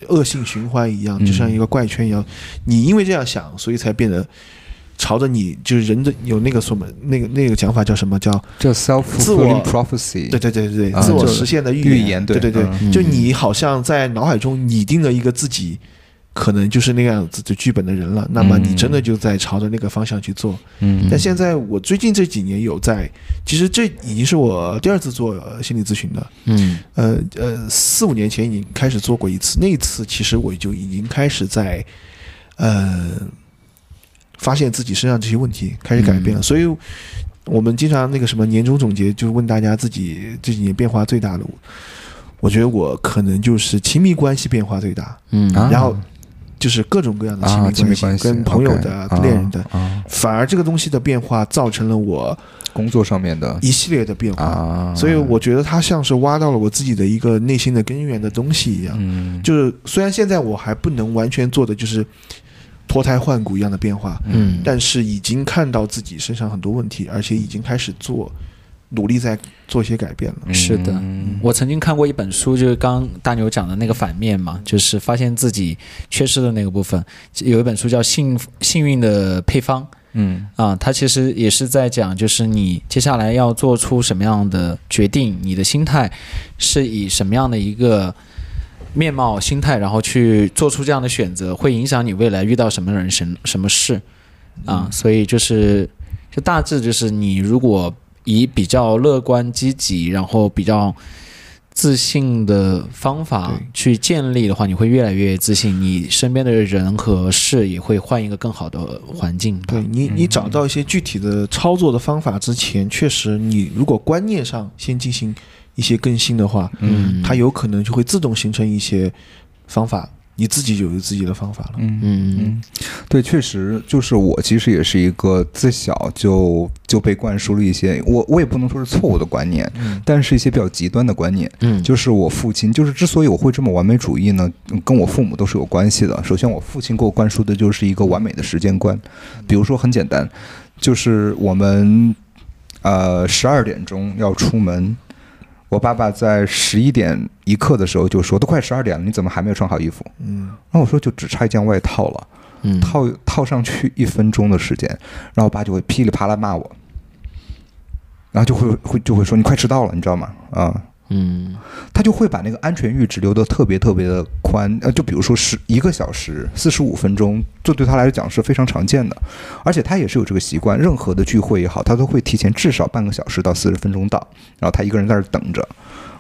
恶性循环一样，嗯就像一个怪圈一样。你因为这样想，所以才变得朝着你就是人的有那个什么那个那个讲法叫什么？叫叫 self 自我 fulfilling prophecy，对对对对自我实现的预预言对对对就你好像在脑海中拟定了一个自己可能就是那个样子的剧本的人了，那么你真的就在朝着那个方向去做。嗯。但现在我最近这几年有在，其实这已经是我第二次做呃心理咨询了。嗯。呃呃，四五年前已经开始做过一次，那一次其实我就已经开始在呃发现自己身上这些问题开始改变了，所以我们经常那个什么年终总结，就是问大家自己这几年变化最大的。我觉得我可能就是亲密关系变化最大，嗯。啊然后就是各种各样的亲啊，密关系，亲密关系跟朋友的、啊恋人的，啊，反而这个东西的变化造成了我工作上面的一系列的变化。啊，所以我觉得它像是挖到了我自己的一个内心的根源的东西一样。嗯就是虽然现在我还不能完全做的就是脱胎换骨一样的变化，嗯但是已经看到自己身上很多问题，而且已经开始做努力在做一些改变了。是的嗯我曾经看过一本书，就是刚刚大牛讲的那个反面嘛，就是发现自己缺失的那个部分。有一本书叫《幸幸运的配方》嗯啊，它其实也是在讲，就是你接下来要做出什么样的决定，你的心态是以什么样的一个面貌、心态，然后去做出这样的选择，会影响你未来遇到什么人、什什么事啊。所以就是，就大致就是你如果以比较乐观、积极，然后比较自信的方法去建立的话，你会越来越自信，你身边的人和事也会换一个更好的环境。对你，你找到一些具体的操作的方法之前，确实你如果观念上先进行一些更新的话，嗯，它有可能就会自动形成一些方法，你自己有自己的方法了。嗯嗯嗯，对，确实就是我其实也是一个自小就就被灌输了一些我我也不能说是错误的观念，嗯但是一些比较极端的观念。嗯，就是我父亲，就是之所以我会这么完美主义呢，嗯跟我父母都是有关系的。首先，我父亲给我灌输的就是一个完美的时间观，比如说很简单，就是我们呃十二点钟要出门，我爸爸在十一点一刻的时候就说：“都快十二点了，你怎么还没有穿好衣服嗯？”然后我说：“就只差一件外套了。”嗯套套上去一分钟的时间，然后我爸就会噼里啪啦骂我，然后就会会就会说你快迟到了，你知道吗？啊、嗯。他就会把那个安全阈值留得特别特别的宽，呃，就比如说十一个小时四十五分钟，这对他来讲是非常常见的，而且他也是有这个习惯，任何的聚会也好，他都会提前至少半个小时到四十分钟到，然后他一个人在那等着，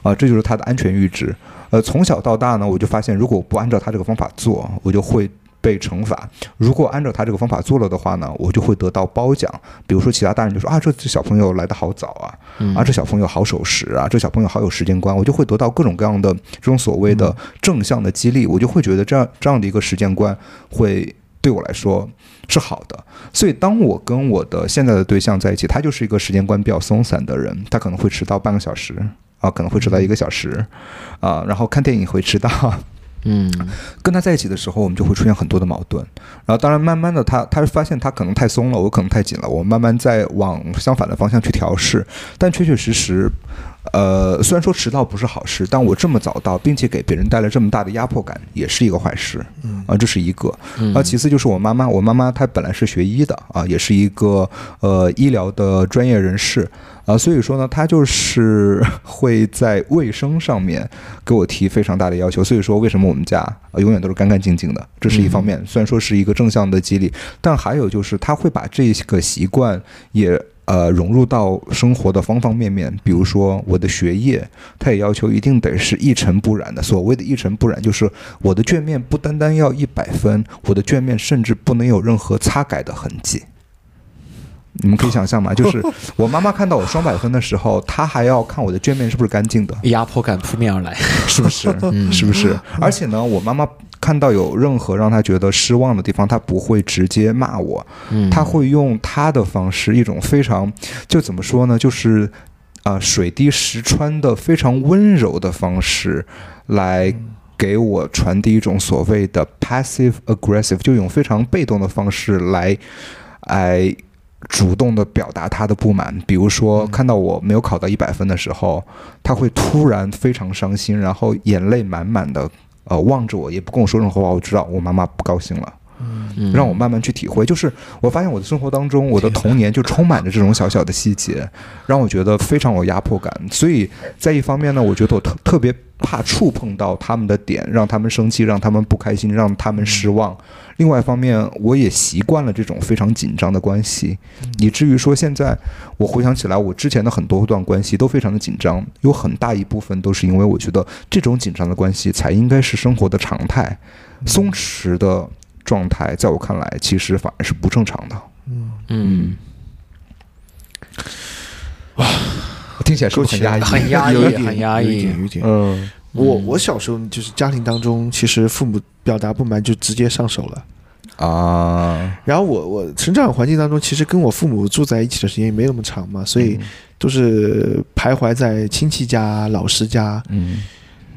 啊、这就是他的安全阈值。呃，从小到大呢，我就发现，如果不按照他这个方法做，我就会被惩罚；如果按照他这个方法做了的话呢，我就会得到褒奖。比如说，其他大人就说啊，这这小朋友来的好早啊，嗯啊，这小朋友好守时啊，这小朋友好有时间观，我就会得到各种各样的这种所谓的正向的激励，我就会觉得这样这样的一个时间观会对我来说是好的。所以，当我跟我的现在的对象在一起，他就是一个时间观比较松散的人，他可能会迟到半个小时啊，可能会迟到一个小时啊，然后看电影会迟到。嗯跟他在一起的时候，我们就会出现很多的矛盾。然后，当然，慢慢的他，他发现他可能太松了，我可能太紧了，我慢慢在往相反的方向去调试。但确确实实，呃，虽然说迟到不是好事，但我这么早到，并且给别人带来这么大的压迫感，也是一个坏事。嗯啊，这是一个。嗯啊，其次就是我妈妈，我妈妈她本来是学医的啊，也是一个呃医疗的专业人士啊，所以说呢，他就是 会在卫生上面给我提非常大的要求。所以说，为什么我们家、呃永远都是干干净净的，这是一方面。虽然说是一个正向的激励，但还有就是他会把这个习惯也。呃，融入到生活的方方面面，比如说我的学业，他也要求一定得是一尘不染的。所谓的一尘不染，就是我的卷面不单单要一百分，我的卷面甚至不能有任何擦改的痕迹。你们可以想象吗？就是我妈妈看到我双百分的时候，她还要看我的卷面是不是干净的，压迫感扑面而来。是不是？嗯是不是？而且呢，我妈妈看到有任何让她觉得失望的地方，她不会直接骂我，嗯她会用她的方式，一种非常就怎么说呢，就是啊、呃水滴石穿的非常温柔的方式来。给我传递一种所谓的 passive aggressive，就用非常被动的方式来，来主动的表达他的不满。比如说，看到我没有考到一百分的时候，他会突然非常伤心，然后眼泪满满的，呃，望着我，也不跟我说任何话。我知道我妈妈不高兴了。嗯让我慢慢去体会。就是我发现我的生活当中，我的童年就充满着这种小小的细节，让我觉得非常有压迫感。所以在一方面呢，我觉得我特特别怕触碰到他们的点，让他们生气，让他们不开心，让他们失望。另外一方面，我也习惯了这种非常紧张的关系，以至于说现在我回想起来，我之前的很多段关系都非常的紧张，有很大一部分都是因为我觉得这种紧张的关系才应该是生活的常态，松弛的状态，在我看来其实反而是不正常的。嗯。嗯。听起来是不是很压抑？很压抑有点很压抑。有一点，有一点。嗯。我我小时候就是家庭当中，其实父母表达不满就直接上手了。啊，然后我我成长环境当中，其实跟我父母住在一起的时间也没那么长嘛，所以都是徘徊在亲戚家、老师家，嗯。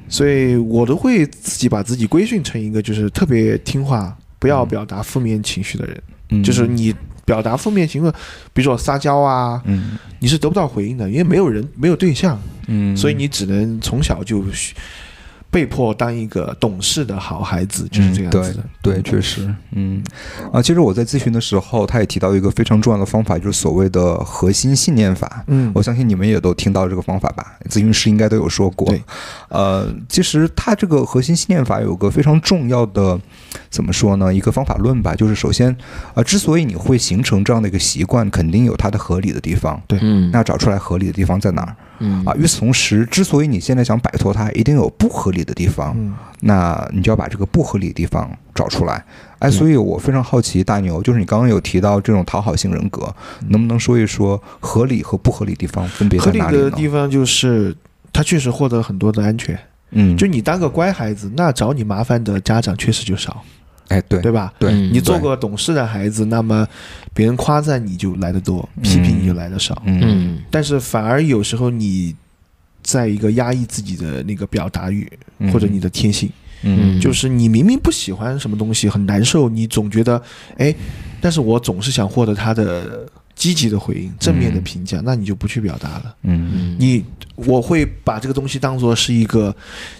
所以我都会自己把自己规训成一个就是特别听话、不要表达负面情绪的人。嗯，就是你表达负面情绪，比如说撒娇啊，嗯。你是得不到回应的，因为没有人、没有对象，嗯，所以你只能从小就学被迫当一个懂事的好孩子，就是这样子的。对，确实，嗯，啊，其实我在咨询的时候，他也提到一个非常重要的方法，就是所谓的核心信念法。嗯我相信你们也都听到这个方法吧？咨询师应该都有说过。对，呃，其实他这个核心信念法有个非常重要的，怎么说呢？一个方法论吧，就是首先，呃，之所以你会形成这样的一个习惯，肯定有它的合理的地方。对嗯那找出来合理的地方在哪儿嗯啊？与此同时，之所以你现在想摆脱它，一定有不合理的地方。嗯那你就要把这个不合理的地方找出来。哎，所以我非常好奇，大牛，就是你刚刚有提到这种讨好型人格，能不能说一说合理和不合理地方分别在哪里呢？的地方就是他确实获得很多的安全。嗯，就你当个乖孩子，那找你麻烦的家长确实就少，哎，对对吧？对，嗯你做个懂事的孩子，那么别人夸赞你就来的多，批评你就来的少。嗯嗯。但是反而有时候你在一个压抑自己的那个表达欲，嗯。或者你的天性，嗯。就是你明明不喜欢什么东西，很难受，你总觉得，哎，但是我总是想获得他的积极的回应、正面的评价，那你就不去表达了。嗯嗯你我会把这个东西当做是一个，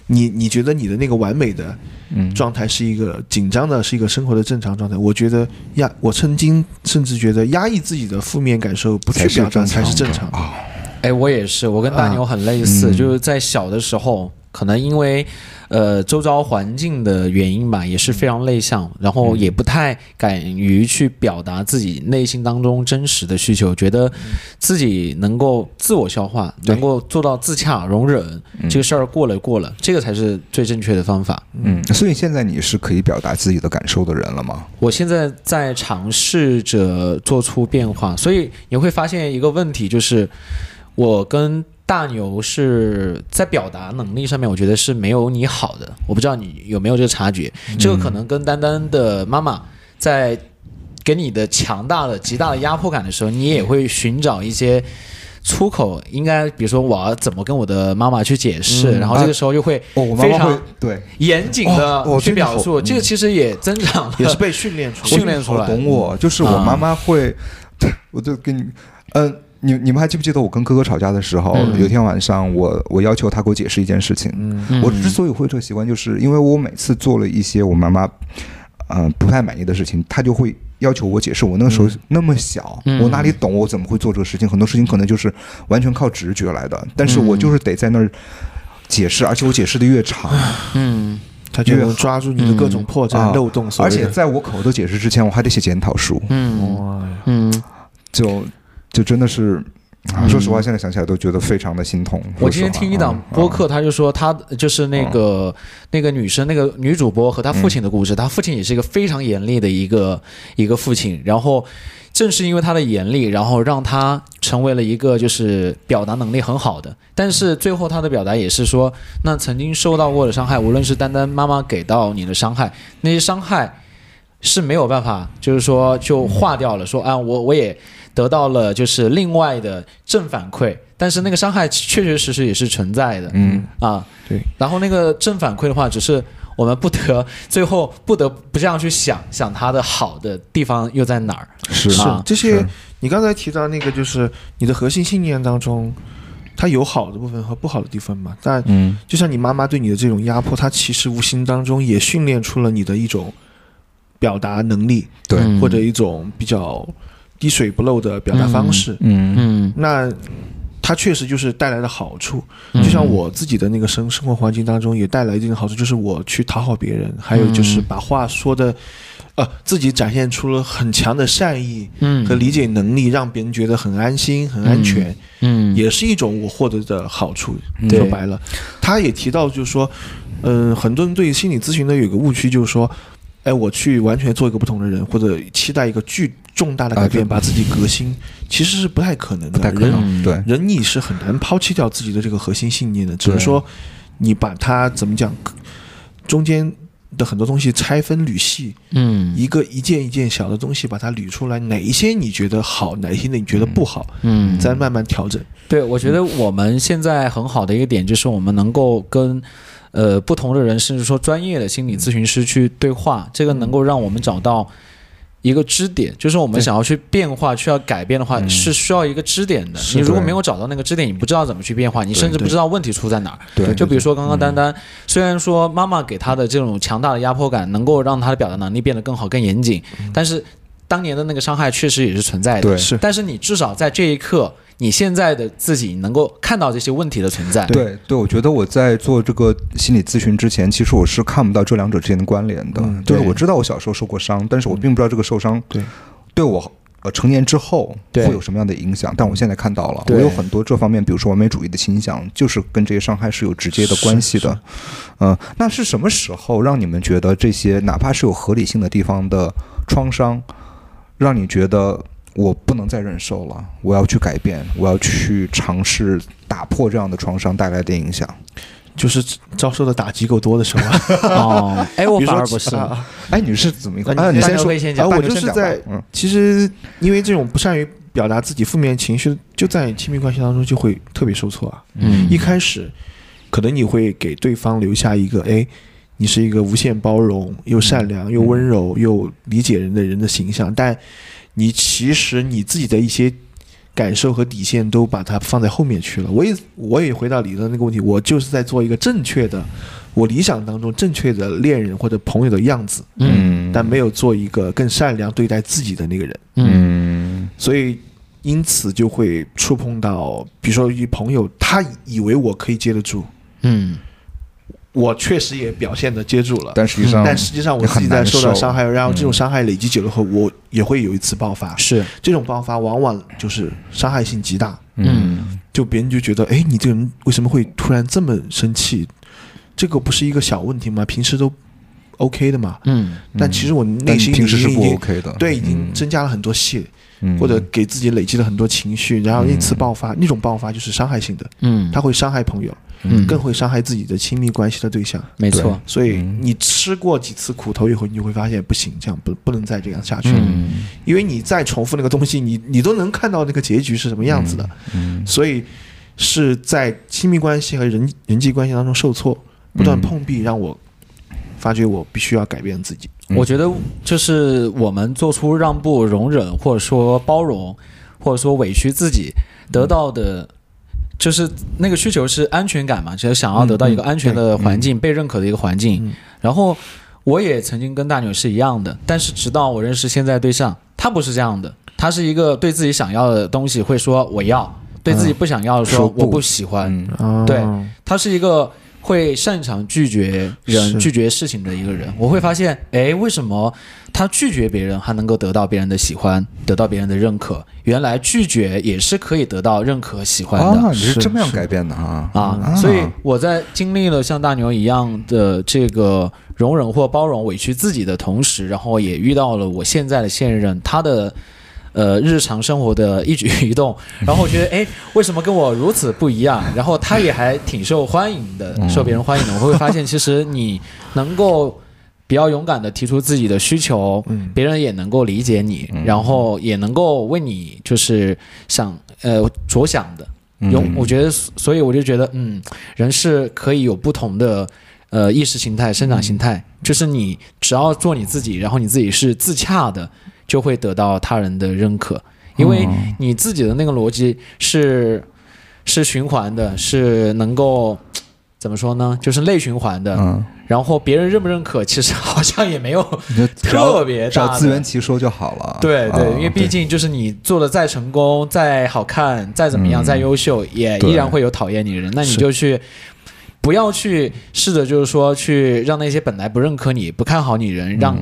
你你觉得你的那个完美的嗯状态是一个紧张的，是一个生活的正常状态。我觉得压，我曾经甚至觉得压抑自己的负面感受，不去表达才是正常。哎，我也是，我跟大牛很类似，嗯就是在小的时候，可能因为呃周遭环境的原因吧，也是非常内向，然后也不太敢于去表达自己内心当中真实的需求，觉得自己能够自我消化，能够做到自洽容忍，这个事儿过了过了，这个才是最正确的方法。嗯，所以现在你是可以表达自己的感受的人了吗？我现在在尝试着做出变化，所以你会发现一个问题，就是我跟大牛是在表达能力上面，我觉得是没有你好的。我不知道你有没有这个察觉，这个可能跟丹丹的妈妈在给你的强大的、极大的压迫感的时候，你也会寻找一些。出口。应该，比如说我要怎么跟我的妈妈去解释，嗯然后这个时候就会非常对，严谨的去表述，这个其实也增长了，也是被训练出来。训练出来。好懂我，就是我妈妈会，我就跟你，嗯、你你们还记不记得我跟哥哥吵架的时候，嗯。有一天晚上我我要求他给我解释一件事情，我之所以会这个习惯，就是因为我每次做了一些我妈妈，嗯、不太满意的事情，他就会要求我解释。我那个时候那么小，嗯。我哪里懂？我怎么会做这个事情？很多事情可能就是完全靠直觉来的，但是我嗯就是得在那儿解释，而且我解释的越长，嗯。他就能抓住你的各种破绽、啊漏洞，所而且在我口头解释之前，我还得写检讨书，嗯。哇。嗯，就就真的是。说实话，现在想起来都觉得非常的心痛。我今天听一档啊播客，他就说他就是那个那个女生，那个女主播和她父亲的故事。她父亲也是一个非常严厉的一个一个父亲，然后正是因为他的严厉，然后让他成为了一个就是表达能力很好的。但是最后他的表达也是说，那曾经受到过的伤害，无论是丹丹妈妈给到你的伤害，那些伤害是没有办法，就是说就化掉了。说啊，我我也得到了就是另外的正反馈，但是那个伤害确确实实也是存在的。嗯啊，对。然后那个正反馈的话，只是我们不得最后不得不这样去想想它的好的地方又在哪儿。是是啊这些是，你刚才提到那个，就是你的核心信念当中，它有好的部分和不好的地方嘛。但嗯就像你妈妈对你的这种压迫，它其实无形当中也训练出了你的一种表达能力，对。嗯。或者一种比较滴水不漏的表达方式。嗯嗯，那它确实就是带来的好处。嗯。就像我自己的那个生生活环境当中，也带来一定的好处，就是我去讨好别人，还有就是嗯。把话说的，呃，自己展现出了很强的善意嗯。和理解能力，让别人觉得很安心、很安全，嗯。也是一种我获得的好处。对说白了，他也提到，就是说，嗯、很多人对心理咨询的有个误区，就是说。哎，我去完全做一个不同的人，或者期待一个巨重大的改变，把自己革新，其实是不太可能的。不太可人能。对，人你是很难抛弃掉自己的这个核心信念的，只是说你把它怎么讲，中间的很多东西拆分捋细，嗯一个一件一件小的东西把它捋出来，哪一些你觉得好，哪一些你觉得不好，嗯，再慢慢调整。对，我觉得我们现在很好的一个点就是我们能够跟呃不同的人，甚至说专业的心理咨询师去对话，这个能够让我们找到一个支点，就是我们想要去变化、需要改变的话，是需要一个支点的。你如果没有找到那个支点，你不知道怎么去变化，你甚至不知道问题出在哪儿。对就比如说刚刚丹丹，虽然说妈妈给她的这种强大的压迫感，能够让她的表达能力变得更好、更严谨，但是当年的那个伤害确实也是存在的。对。是。但是你至少在这一刻，你现在的自己能够看到这些问题的存在。对对，我觉得我在做这个心理咨询之前，其实我是看不到这两者之间的关联的。就是我知道我小时候受过伤，但是我并不知道这个受伤对对我呃成年之后会有什么样的影响。但我现在看到了，我有很多这方面，比如说完美主义的倾向，就是跟这些伤害是有直接的关系的。嗯、那是什么时候让你们觉得这些哪怕是有合理性的地方的创伤，让你觉得？我不能再忍受了，我要去改变，我要去尝试打破这样的创伤带来的影响。就是遭受的打击够多的时候啊，哦，哎，我反而不是。啊哎，你是怎么一个？那啊，你先说，先讲啊，我就是在嗯其实因为这种不善于表达自己负面情绪，就在亲密关系当中就会特别受挫啊。嗯一开始可能你会给对方留下一个哎，你是一个无限包容、又善良、又温柔、又理解人的人的形象，但你其实你自己的一些感受和底线都把它放在后面去了。我也我也回到你的那个问题，我就是在做一个正确的，我理想当中正确的恋人或者朋友的样子，嗯但没有做一个更善良对待自己的那个人。嗯嗯所以因此就会触碰到，比如说一朋友，他以为我可以接得住，嗯我确实也表现的接住了，但实际上，但实际上我自己在受到伤害，然后这种伤害累积久了后，我也会有一次爆发。是。这种爆发往往就是伤害性极大，嗯。就别人就觉得，哎，你这个人为什么会突然这么生气？这个不是一个小问题吗？平时都 OK 的嘛。嗯。但其实我内心里平时是不已经 OK 的，对已经嗯。增加了很多戏，嗯。或者给自己累积了很多情绪，然后一次爆发，那种爆发就是伤害性的，嗯，它会伤害朋友，嗯。更会伤害自己的亲密关系的对象。没错，所以嗯。你吃过几次苦头以后，你就会发现不行，这样不不能再这样下去了。嗯。因为你再重复那个东西，你你都能看到那个结局是什么样子的，嗯。所以是在亲密关系和人人际关系当中受挫，不断嗯碰壁，让我发觉我必须要改变自己。我觉得就是我们做出让步、容忍，或者说包容，或者说委屈自己，得到的，就是那个需求是安全感嘛，就是想要得到一个安全的环境、被认可的一个环境。嗯然后我也曾经跟大牛是一样的，但是直到我认识现在对象，他不是这样的，他是一个对自己想要的东西会说我要，对自己不想要的说我不喜欢。对他是一个会擅长拒绝人、拒绝事情的一个人。我会发现，哎，为什么他拒绝别人还能够得到别人的喜欢，得到别人的认可？原来拒绝也是可以得到认可、喜欢的。啊，你是这么样改变的啊？啊，所以我在经历了像大牛一样的这个容忍或包容、委屈自己的同时，然后也遇到了我现在的现任，他的呃日常生活的一举一动，然后我觉得，哎，为什么跟我如此不一样？然后他也还挺受欢迎的，受别人欢迎的。我会发现，其实你能够。比较勇敢的提出自己的需求，嗯别人也能够理解你，然后也能够为你就是想呃着想的，有，我觉得，所以我就觉得，嗯，人是可以有不同的呃意识形态、生长形态，就是你只要做你自己，然后你自己是自洽的，就会得到他人的认可，因为你自己的那个逻辑是是循环的，是能够怎么说呢？就是内循环的，嗯，然后别人认不认可，其实好像也没有 特别大自圆其说就好了。啊对对，因为毕竟就是你做的再成功、再好看、再怎么样、嗯再优秀，也依然会有讨厌你的人。那你就去不要去试着就是说去让那些本来不认可你、不看好你人，让、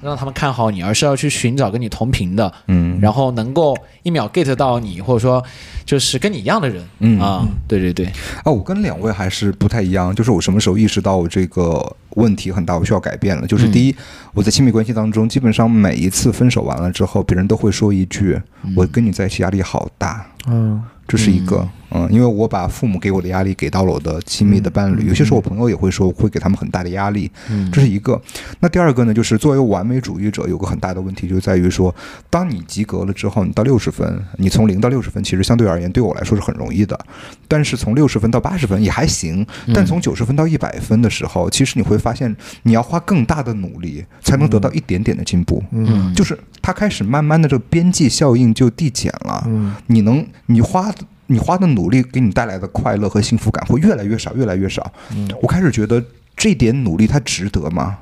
让他们看好你，而是要去寻找跟你同频的，嗯。然后能够一秒 get 到你，或者说就是跟你一样的人，嗯。啊，对对对，啊，我跟两位还是不太一样，就是我什么时候意识到我这个问题很大，我需要改变了。就是第一，我在亲密关系当中，基本上每一次分手完了之后，别人都会说一句：“我跟你在一起压力好大。”嗯。这是一个，嗯，因为我把父母给我的压力给到了我的亲密的伴侣，有些时候我朋友也会说会给他们很大的压力，这是一个。那第二个呢，就是作为完美主义者，有个很大的问题就在于说，当你及格了之后，你到六十分，你从零到六十分，其实相对而言对我来说是很容易的，但是从六十分到八十分也还行，但从九十分到一百分的时候，其实你会发现你要花更大的努力才能得到一点点的进步，嗯。就是它开始慢慢的这个边际效应就递减了。嗯。你能你花你花的努力给你带来的快乐和幸福感会越来越少，越来越少。嗯我开始觉得这点努力它值得吗？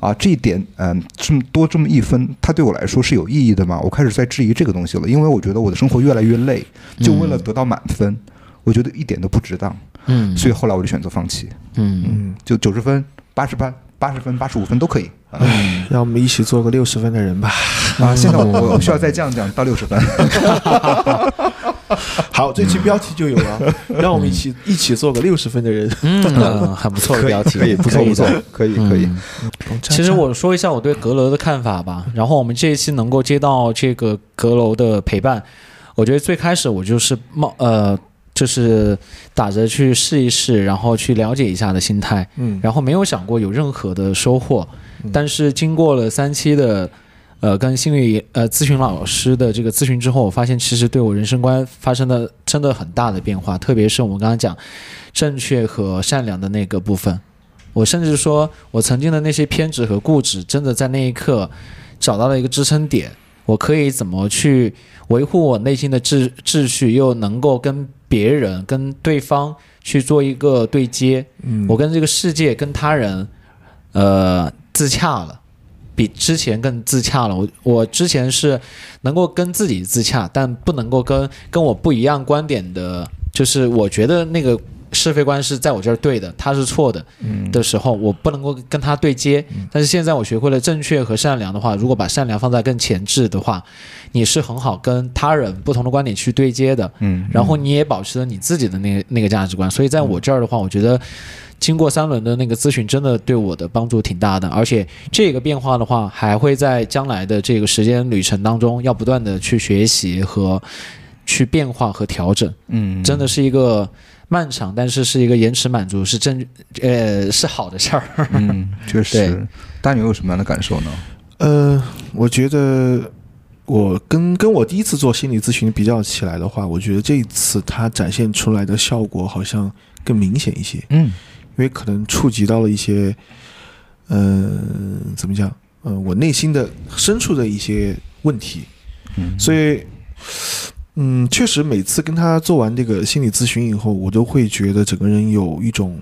啊，这一点，嗯，这么多这么一分，它对我来说是有意义的吗？我开始在质疑这个东西了，因为我觉得我的生活越来越累，就为了得到满分，我觉得一点都不值当，嗯所以后来我就选择放弃，嗯嗯，就九十分、八十分、八十分、八十五分都可以。啊，让我们一起做个六十分的人吧。啊现在我我需要再 降降到六十分。好，这期标题就有了，让我们一起一起做个六十分的人。嗯，很不错的标题，可以，不错不错，可以可以。嗯其实我说一下我对阁楼的看法吧。然后我们这一期能够接到这个阁楼的陪伴，我觉得最开始我就是冒呃，就是打着去试一试，然后去了解一下的心态，嗯然后没有想过有任何的收获。但是经过了三期的呃跟心理呃咨询老师的这个咨询之后，我发现其实对我人生观发生了真的很大的变化，特别是我们刚刚讲正确和善良的那个部分。我甚至说，我曾经的那些偏执和固执，真的在那一刻找到了一个支撑点。我可以怎么去维护我内心的秩秩序，又能够跟别人、跟对方去做一个对接？嗯我跟这个世界、跟他人，呃，自洽了，比之前更自洽了。我我之前是能够跟自己自洽，但不能够跟跟我不一样观点的，就是我觉得那个是非观是在我这儿对的，他是错的的时候，我不能够跟他对接。但是现在我学会了正确和善良的话，如果把善良放在更前置的话，你是很好跟他人不同的观点去对接的。嗯，然后你也保持了你自己的那个那个价值观。所以在我这儿的话，我觉得经过三轮的那个咨询，真的对我的帮助挺大的。而且这个变化的话，还会在将来的这个时间旅程当中，要不断的去学习和去变化和调整。嗯，真的是一个漫长，但是是一个延迟满足，是正呃是好的事儿。嗯，确实。大牛有什么样的感受呢？呃，我觉得我跟跟我第一次做心理咨询比较起来的话，我觉得这一次它展现出来的效果好像更明显一些，嗯因为可能触及到了一些，嗯、怎么讲？嗯、我内心的深处的一些问题，嗯，所以，嗯，确实每次跟他做完这个心理咨询以后，我都会觉得整个人有一种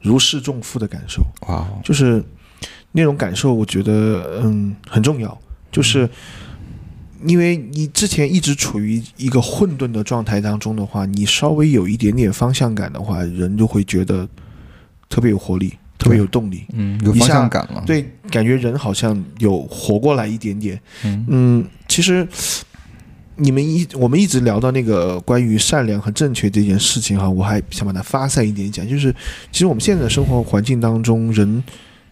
如释重负的感受。哇哦，就是那种感受，我觉得嗯很重要，就是因为你之前一直处于一个混沌的状态当中的话，你稍微有一点点方向感的话，人就会觉得特别有活力，特别有动力。嗯，有方向感了。，对，感觉人好像有活过来一点点。嗯嗯，其实你们一我们一直聊到那个关于善良和正确这件事情哈，我还想把它发散一点讲，就是其实我们现在的生活环境当中，人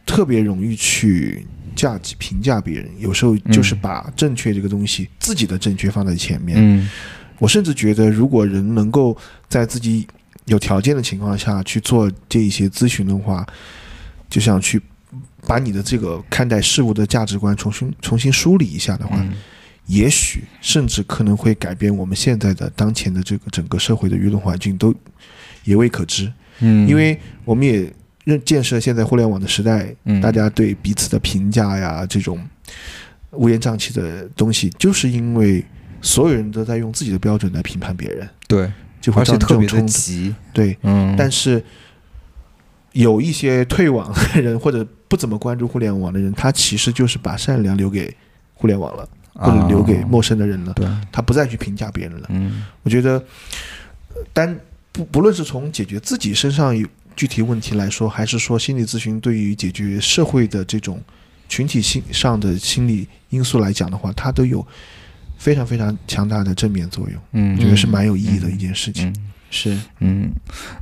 特别容易去价值评价别人，有时候就是嗯把正确这个东西、自己的正确放在前面。嗯我甚至觉得，如果人能够在自己有条件的情况下去做这一些咨询的话，就想去把你的这个看待事物的价值观重新重新梳理一下的话，嗯。也许甚至可能会改变我们现在的当前的这个整个社会的舆论环境，都也未可知。嗯，因为我们也认建设现在互联网的时代，嗯。大家对彼此的评价呀，这种乌烟瘴气的东西，就是因为所有人都在用自己的标准来评判别人，对，而且特别冲突。急。对，嗯，但是有一些退网的人或者不怎么关注互联网的人，他其实就是把善良留给互联网了，或者留给啊陌生的人了，对，他不再去评价别人了。嗯我觉得，呃单不不论是从解决自己身上有具体问题来说，还是说心理咨询对于解决社会的这种群体性上的心理因素来讲的话，它都有非常非常强大的正面作用，嗯我觉得是蛮有意义的一件事情。嗯是，嗯，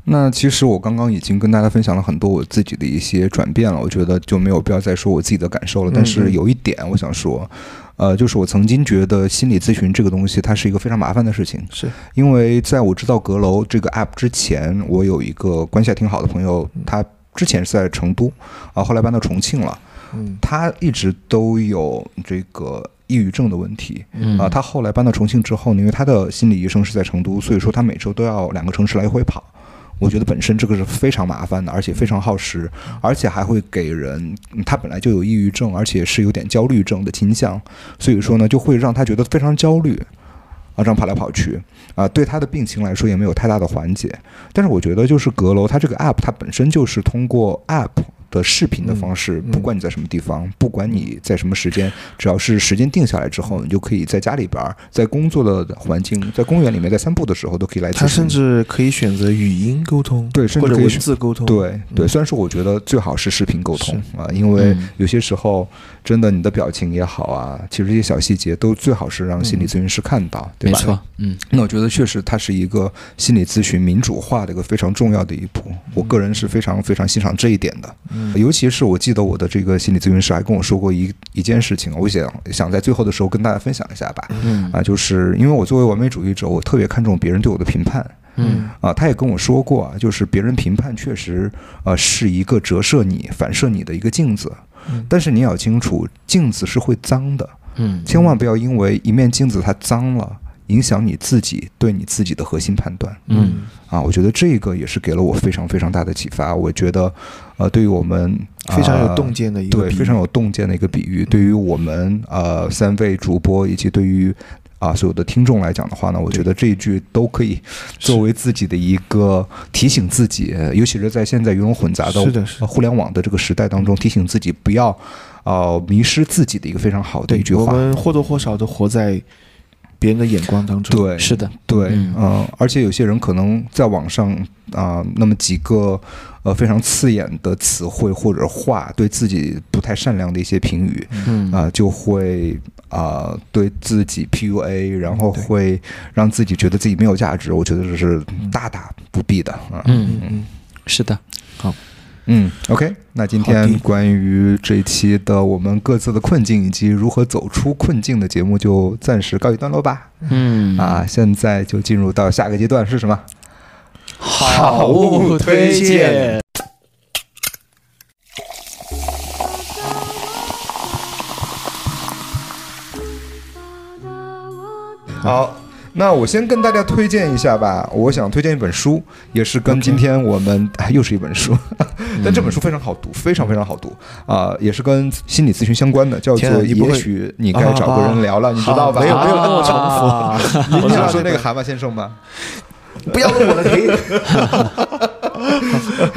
那其实我刚刚已经跟大家分享了很多我自己的一些转变了，我觉得就没有必要再说我自己的感受了。但是有一点我想说，呃，就是我曾经觉得心理咨询这个东西，它是一个非常麻烦的事情，是，因为在我知道阁楼这个 app 之前，我有一个关系还挺好的朋友，他之前是在成都，啊，后来搬到重庆了，嗯他一直都有这个抑郁症的问题，嗯啊，他后来搬到重庆之后呢，因为他的心理医生是在成都，所以说他每周都要两个城市来回跑。我觉得本身这个是非常麻烦的，而且非常耗时，而且还会给人嗯他本来就有抑郁症，而且是有点焦虑症的倾向，所以说呢，就会让他觉得非常焦虑，啊，这样跑来跑去，啊，对他的病情来说也没有太大的缓解。但是我觉得就是阁楼它这个 app 它本身就是通过 app 的视频的方式，嗯不管你在什么地方，不管你在什么时间，只要是时间定下来之后，你就可以在家里边儿，在工作的环境，在公园里面，在散步的时候都可以来咨询。他甚至可以选择语音沟通，对甚至文可以选字沟通，对对，嗯虽然说我觉得最好是视频沟通啊，因为嗯有些时候真的你的表情也好啊，其实这些小细节都最好是让心理咨询师看到，对吧？没错，嗯那我觉得确实它是一个心理咨询民主化的一个非常重要的一步，我个人是非常非常欣赏这一点的。嗯尤其是我记得我的这个心理咨询师还跟我说过一一件事情，我想想在最后的时候跟大家分享一下吧。嗯。啊，就是因为我作为完美主义者，我特别看重别人对我的评判。嗯。啊，他也跟我说过啊，就是别人评判确实呃是一个折射你、反射你的一个镜子，嗯。但是你要清楚，镜子是会脏的，嗯。千万不要因为一面镜子它脏了，影响你自己对你自己的核心判断嗯啊。我觉得这个也是给了我非常非常大的启发。我觉得，呃，对于我们非常有呃洞见的一个对，非常有洞见的一个比喻。对于我们呃三位主播以及对于啊所有的听众来讲的话呢，我觉得这一句都可以作为自己的一个提醒自己，呃尤其是在现在鱼龙混杂的互联网的这个时代当中，提醒自己不要呃迷失自己的一个非常好的一句话。我们或多或少的活在别人的眼光当中。对，是的，对，嗯、嗯而且有些人可能在网上啊、那么几个呃非常刺眼的词汇或者话，对自己不太善良的一些评语，嗯啊、就会啊、对自己 PUA，然后会让自己觉得自己没有价值。我觉得这是大大不必的啊。嗯嗯嗯，是的，嗯，OK，那今天关于这一期的我们各自的困境以及如何走出困境的节目就暂时告一段落吧。嗯啊，现在就进入到下个阶段是什么？好物推荐。好，那我先跟大家推荐一下吧。我想推荐一本书，也是跟今天我们哎又是一本书，但这本书非常好读，非常非常好读啊、也是跟心理咨询相关的，叫做《也许你该找个人聊了》，你知道吧？没有没有那么重复啊你想说那个蛤蟆先生吗？不要问我的题。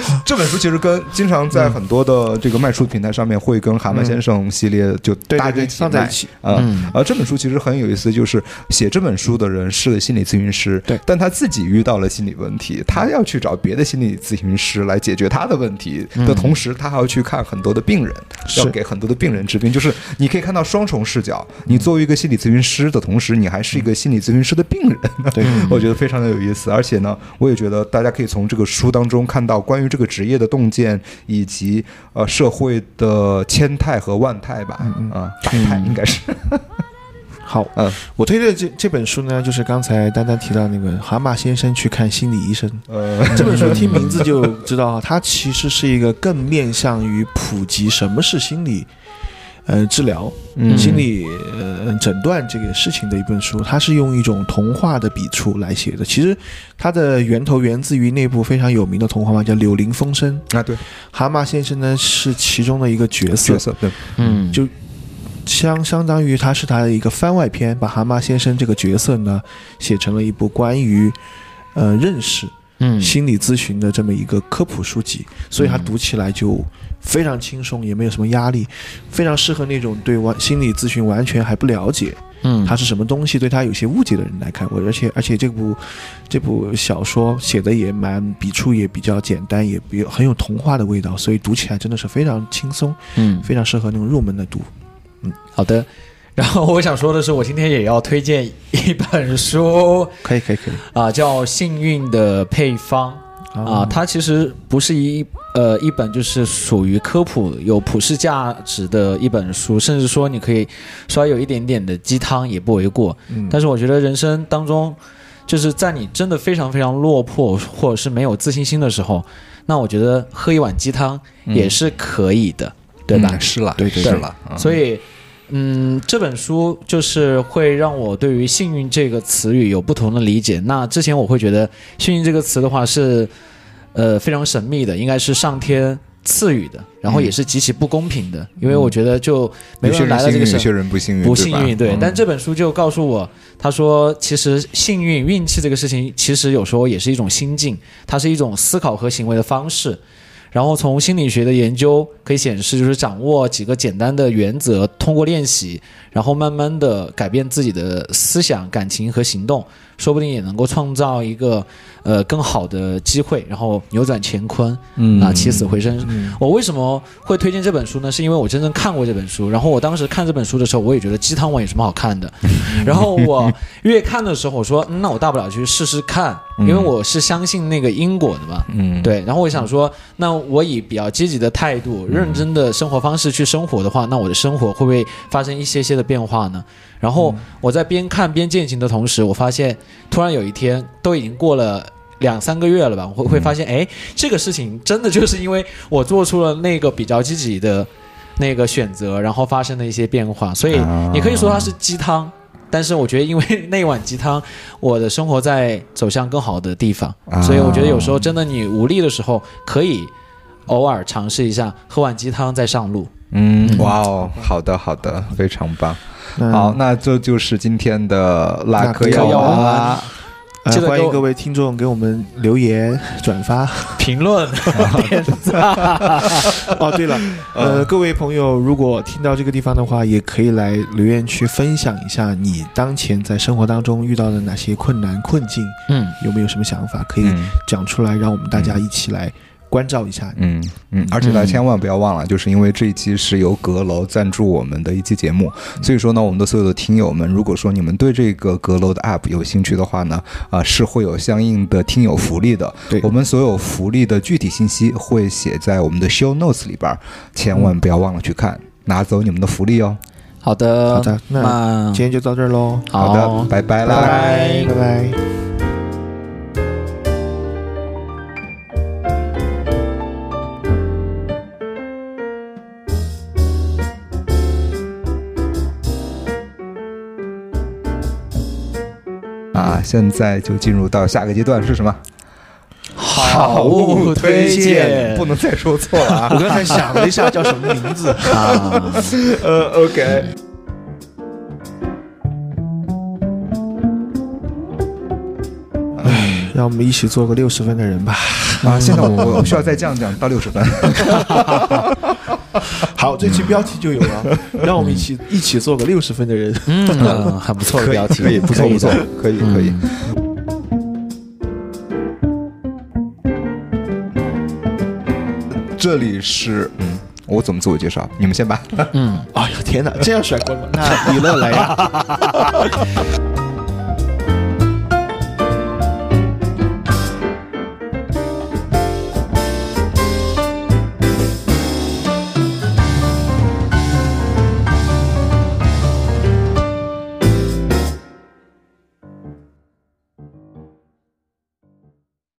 这本书其实跟经常在很多的这个卖书平台上面会跟蛤蟆先生系列就搭在一起在一起。啊嗯啊！这本书其实很有意思，就是写这本书的人是个心理咨询师，对但他自己遇到了心理问题，他要去找别的心理咨询师来解决他的问题的同时，他还要去看很多的病人，要给很多的病人治病，就是你可以看到双重视角。你作为一个心理咨询师的同时，你还是一个心理咨询师的病人，对，我觉得非常的有意思。而且呢，我也觉得大家可以从这个书当中看到关于这个职业的洞见，以及呃社会的千态和万态吧，啊，百态应该是，好，嗯。我推荐这这本书呢，就是刚才丹丹提到那个《蛤蟆先生去看心理医生》。呃，这本书听名字就知道，它其实是一个更面向于普及什么是心理，呃，治疗、嗯心理呃诊断这个事情的一本书。它是用一种童话的笔触来写的。其实它的源头源自于那部非常有名的童话嘛，叫《柳林风声》。啊，对，蛤蟆先生呢是其中的一个角色角，色对，嗯，就相相当于它是他的一个番外篇，把蛤蟆先生这个角色呢写成了一部关于呃认识嗯心理咨询的这么一个科普书籍，所以它读起来就非常轻松，也没有什么压力，非常适合那种对完心理咨询完全还不了解，嗯，它是什么东西，对它有些误解的人来看。我而且而且这部这部小说写的也蛮笔触也比较简单，也比很有童话的味道，所以读起来真的是非常轻松，嗯非常适合那种入门的读。嗯好的。然后我想说的是，我今天也要推荐一本书可以可以可以啊、叫《幸运的配方》啊、它其实不是一呃一本就是属于科普有普世价值的一本书，甚至说你可以稍微有一点点的鸡汤也不为过。嗯但是我觉得人生当中，就是在你真的非常非常落魄或者是没有自信心的时候，那我觉得喝一碗鸡汤也是可以的，对吧？嗯是了，对对是了，嗯所以，嗯，这本书就是会让我对于“幸运”这个词语有不同的理解。那之前我会觉得“幸运”这个词的话是，呃，非常神秘的，应该是上天赐予的，然后也是极其不公平的，因为我觉得就没有人来到这个社些人不幸运，不幸运，对。嗯但这本书就告诉我，他说，其实幸运、运气这个事情，其实有时候也是一种心境，它是一种思考和行为的方式。然后从心理学的研究可以显示，就是掌握几个简单的原则，通过练习，然后慢慢的改变自己的思想、感情和行动，说不定也能够创造一个呃更好的机会，然后扭转乾坤，嗯啊，起死回生。嗯我为什么会推荐这本书呢？是因为我真正看过这本书，然后我当时看这本书的时候，我也觉得鸡汤文有什么好看的。然后我越看的时候，我说、嗯那我大不了去试试看，因为我是相信那个因果的嘛。嗯对，然后我想说，那我以比较积极的态度、认真的生活方式去生活的话，那我的生活会不会发生一些些的变化呢？然后我在边看边践行的同时，我发现突然有一天，都已经过了。两三个月了吧，我会会发现，哎，这个事情真的就是因为我做出了那个比较积极的那个选择，然后发生了一些变化，所以啊你可以说它是鸡汤，但是我觉得因为那碗鸡汤，我的生活在走向更好的地方，啊所以我觉得有时候真的你无力的时候，可以偶尔尝试一下喝碗鸡汤再上路。嗯，哇哦，好的好的，非常棒。那好，那这就是今天的拉克药辣嗑药丸丸啦。呃记得欢迎各位听众给我们留言、转发。评论、点赞，哦，对了，呃，各位朋友，如果听到这个地方的话，也可以来留言区分享一下你当前在生活当中遇到的哪些困难困境，嗯，有没有什么想法可以嗯讲出来，让我们大家一起来关照一下。嗯嗯，而且大家千万不要忘了，就是因为这一期是由阁楼赞助我们的一期节目，所以说呢，我们的所有的听友们，如果说你们对这个阁楼的 App 有兴趣的话呢，啊、是会有相应的听友福利的。对我们所有福利的具体信息会写在我们的 Show Notes 里边儿，千万不要忘了去看，拿走你们的福利哦。好的，好的那那今天就到这儿喽，好的，拜拜啦。拜拜拜。啊，现在就进入到下个阶段是什么？好物推荐不能再说错了啊。我刚才想了一下叫什么名字，啊，呃，OK。让我们一起做个六十分的人吧。啊，现在我我需要再降降到六十分。好，这期标题就有了，让我们一起一起做个六十分的人。嗯，很不错的标题，可以，不错不错，可以可以。这里是嗯，我怎么自我介绍？你们先吧。嗯。哎呀天哪，这样甩锅吗？那李乐来呀。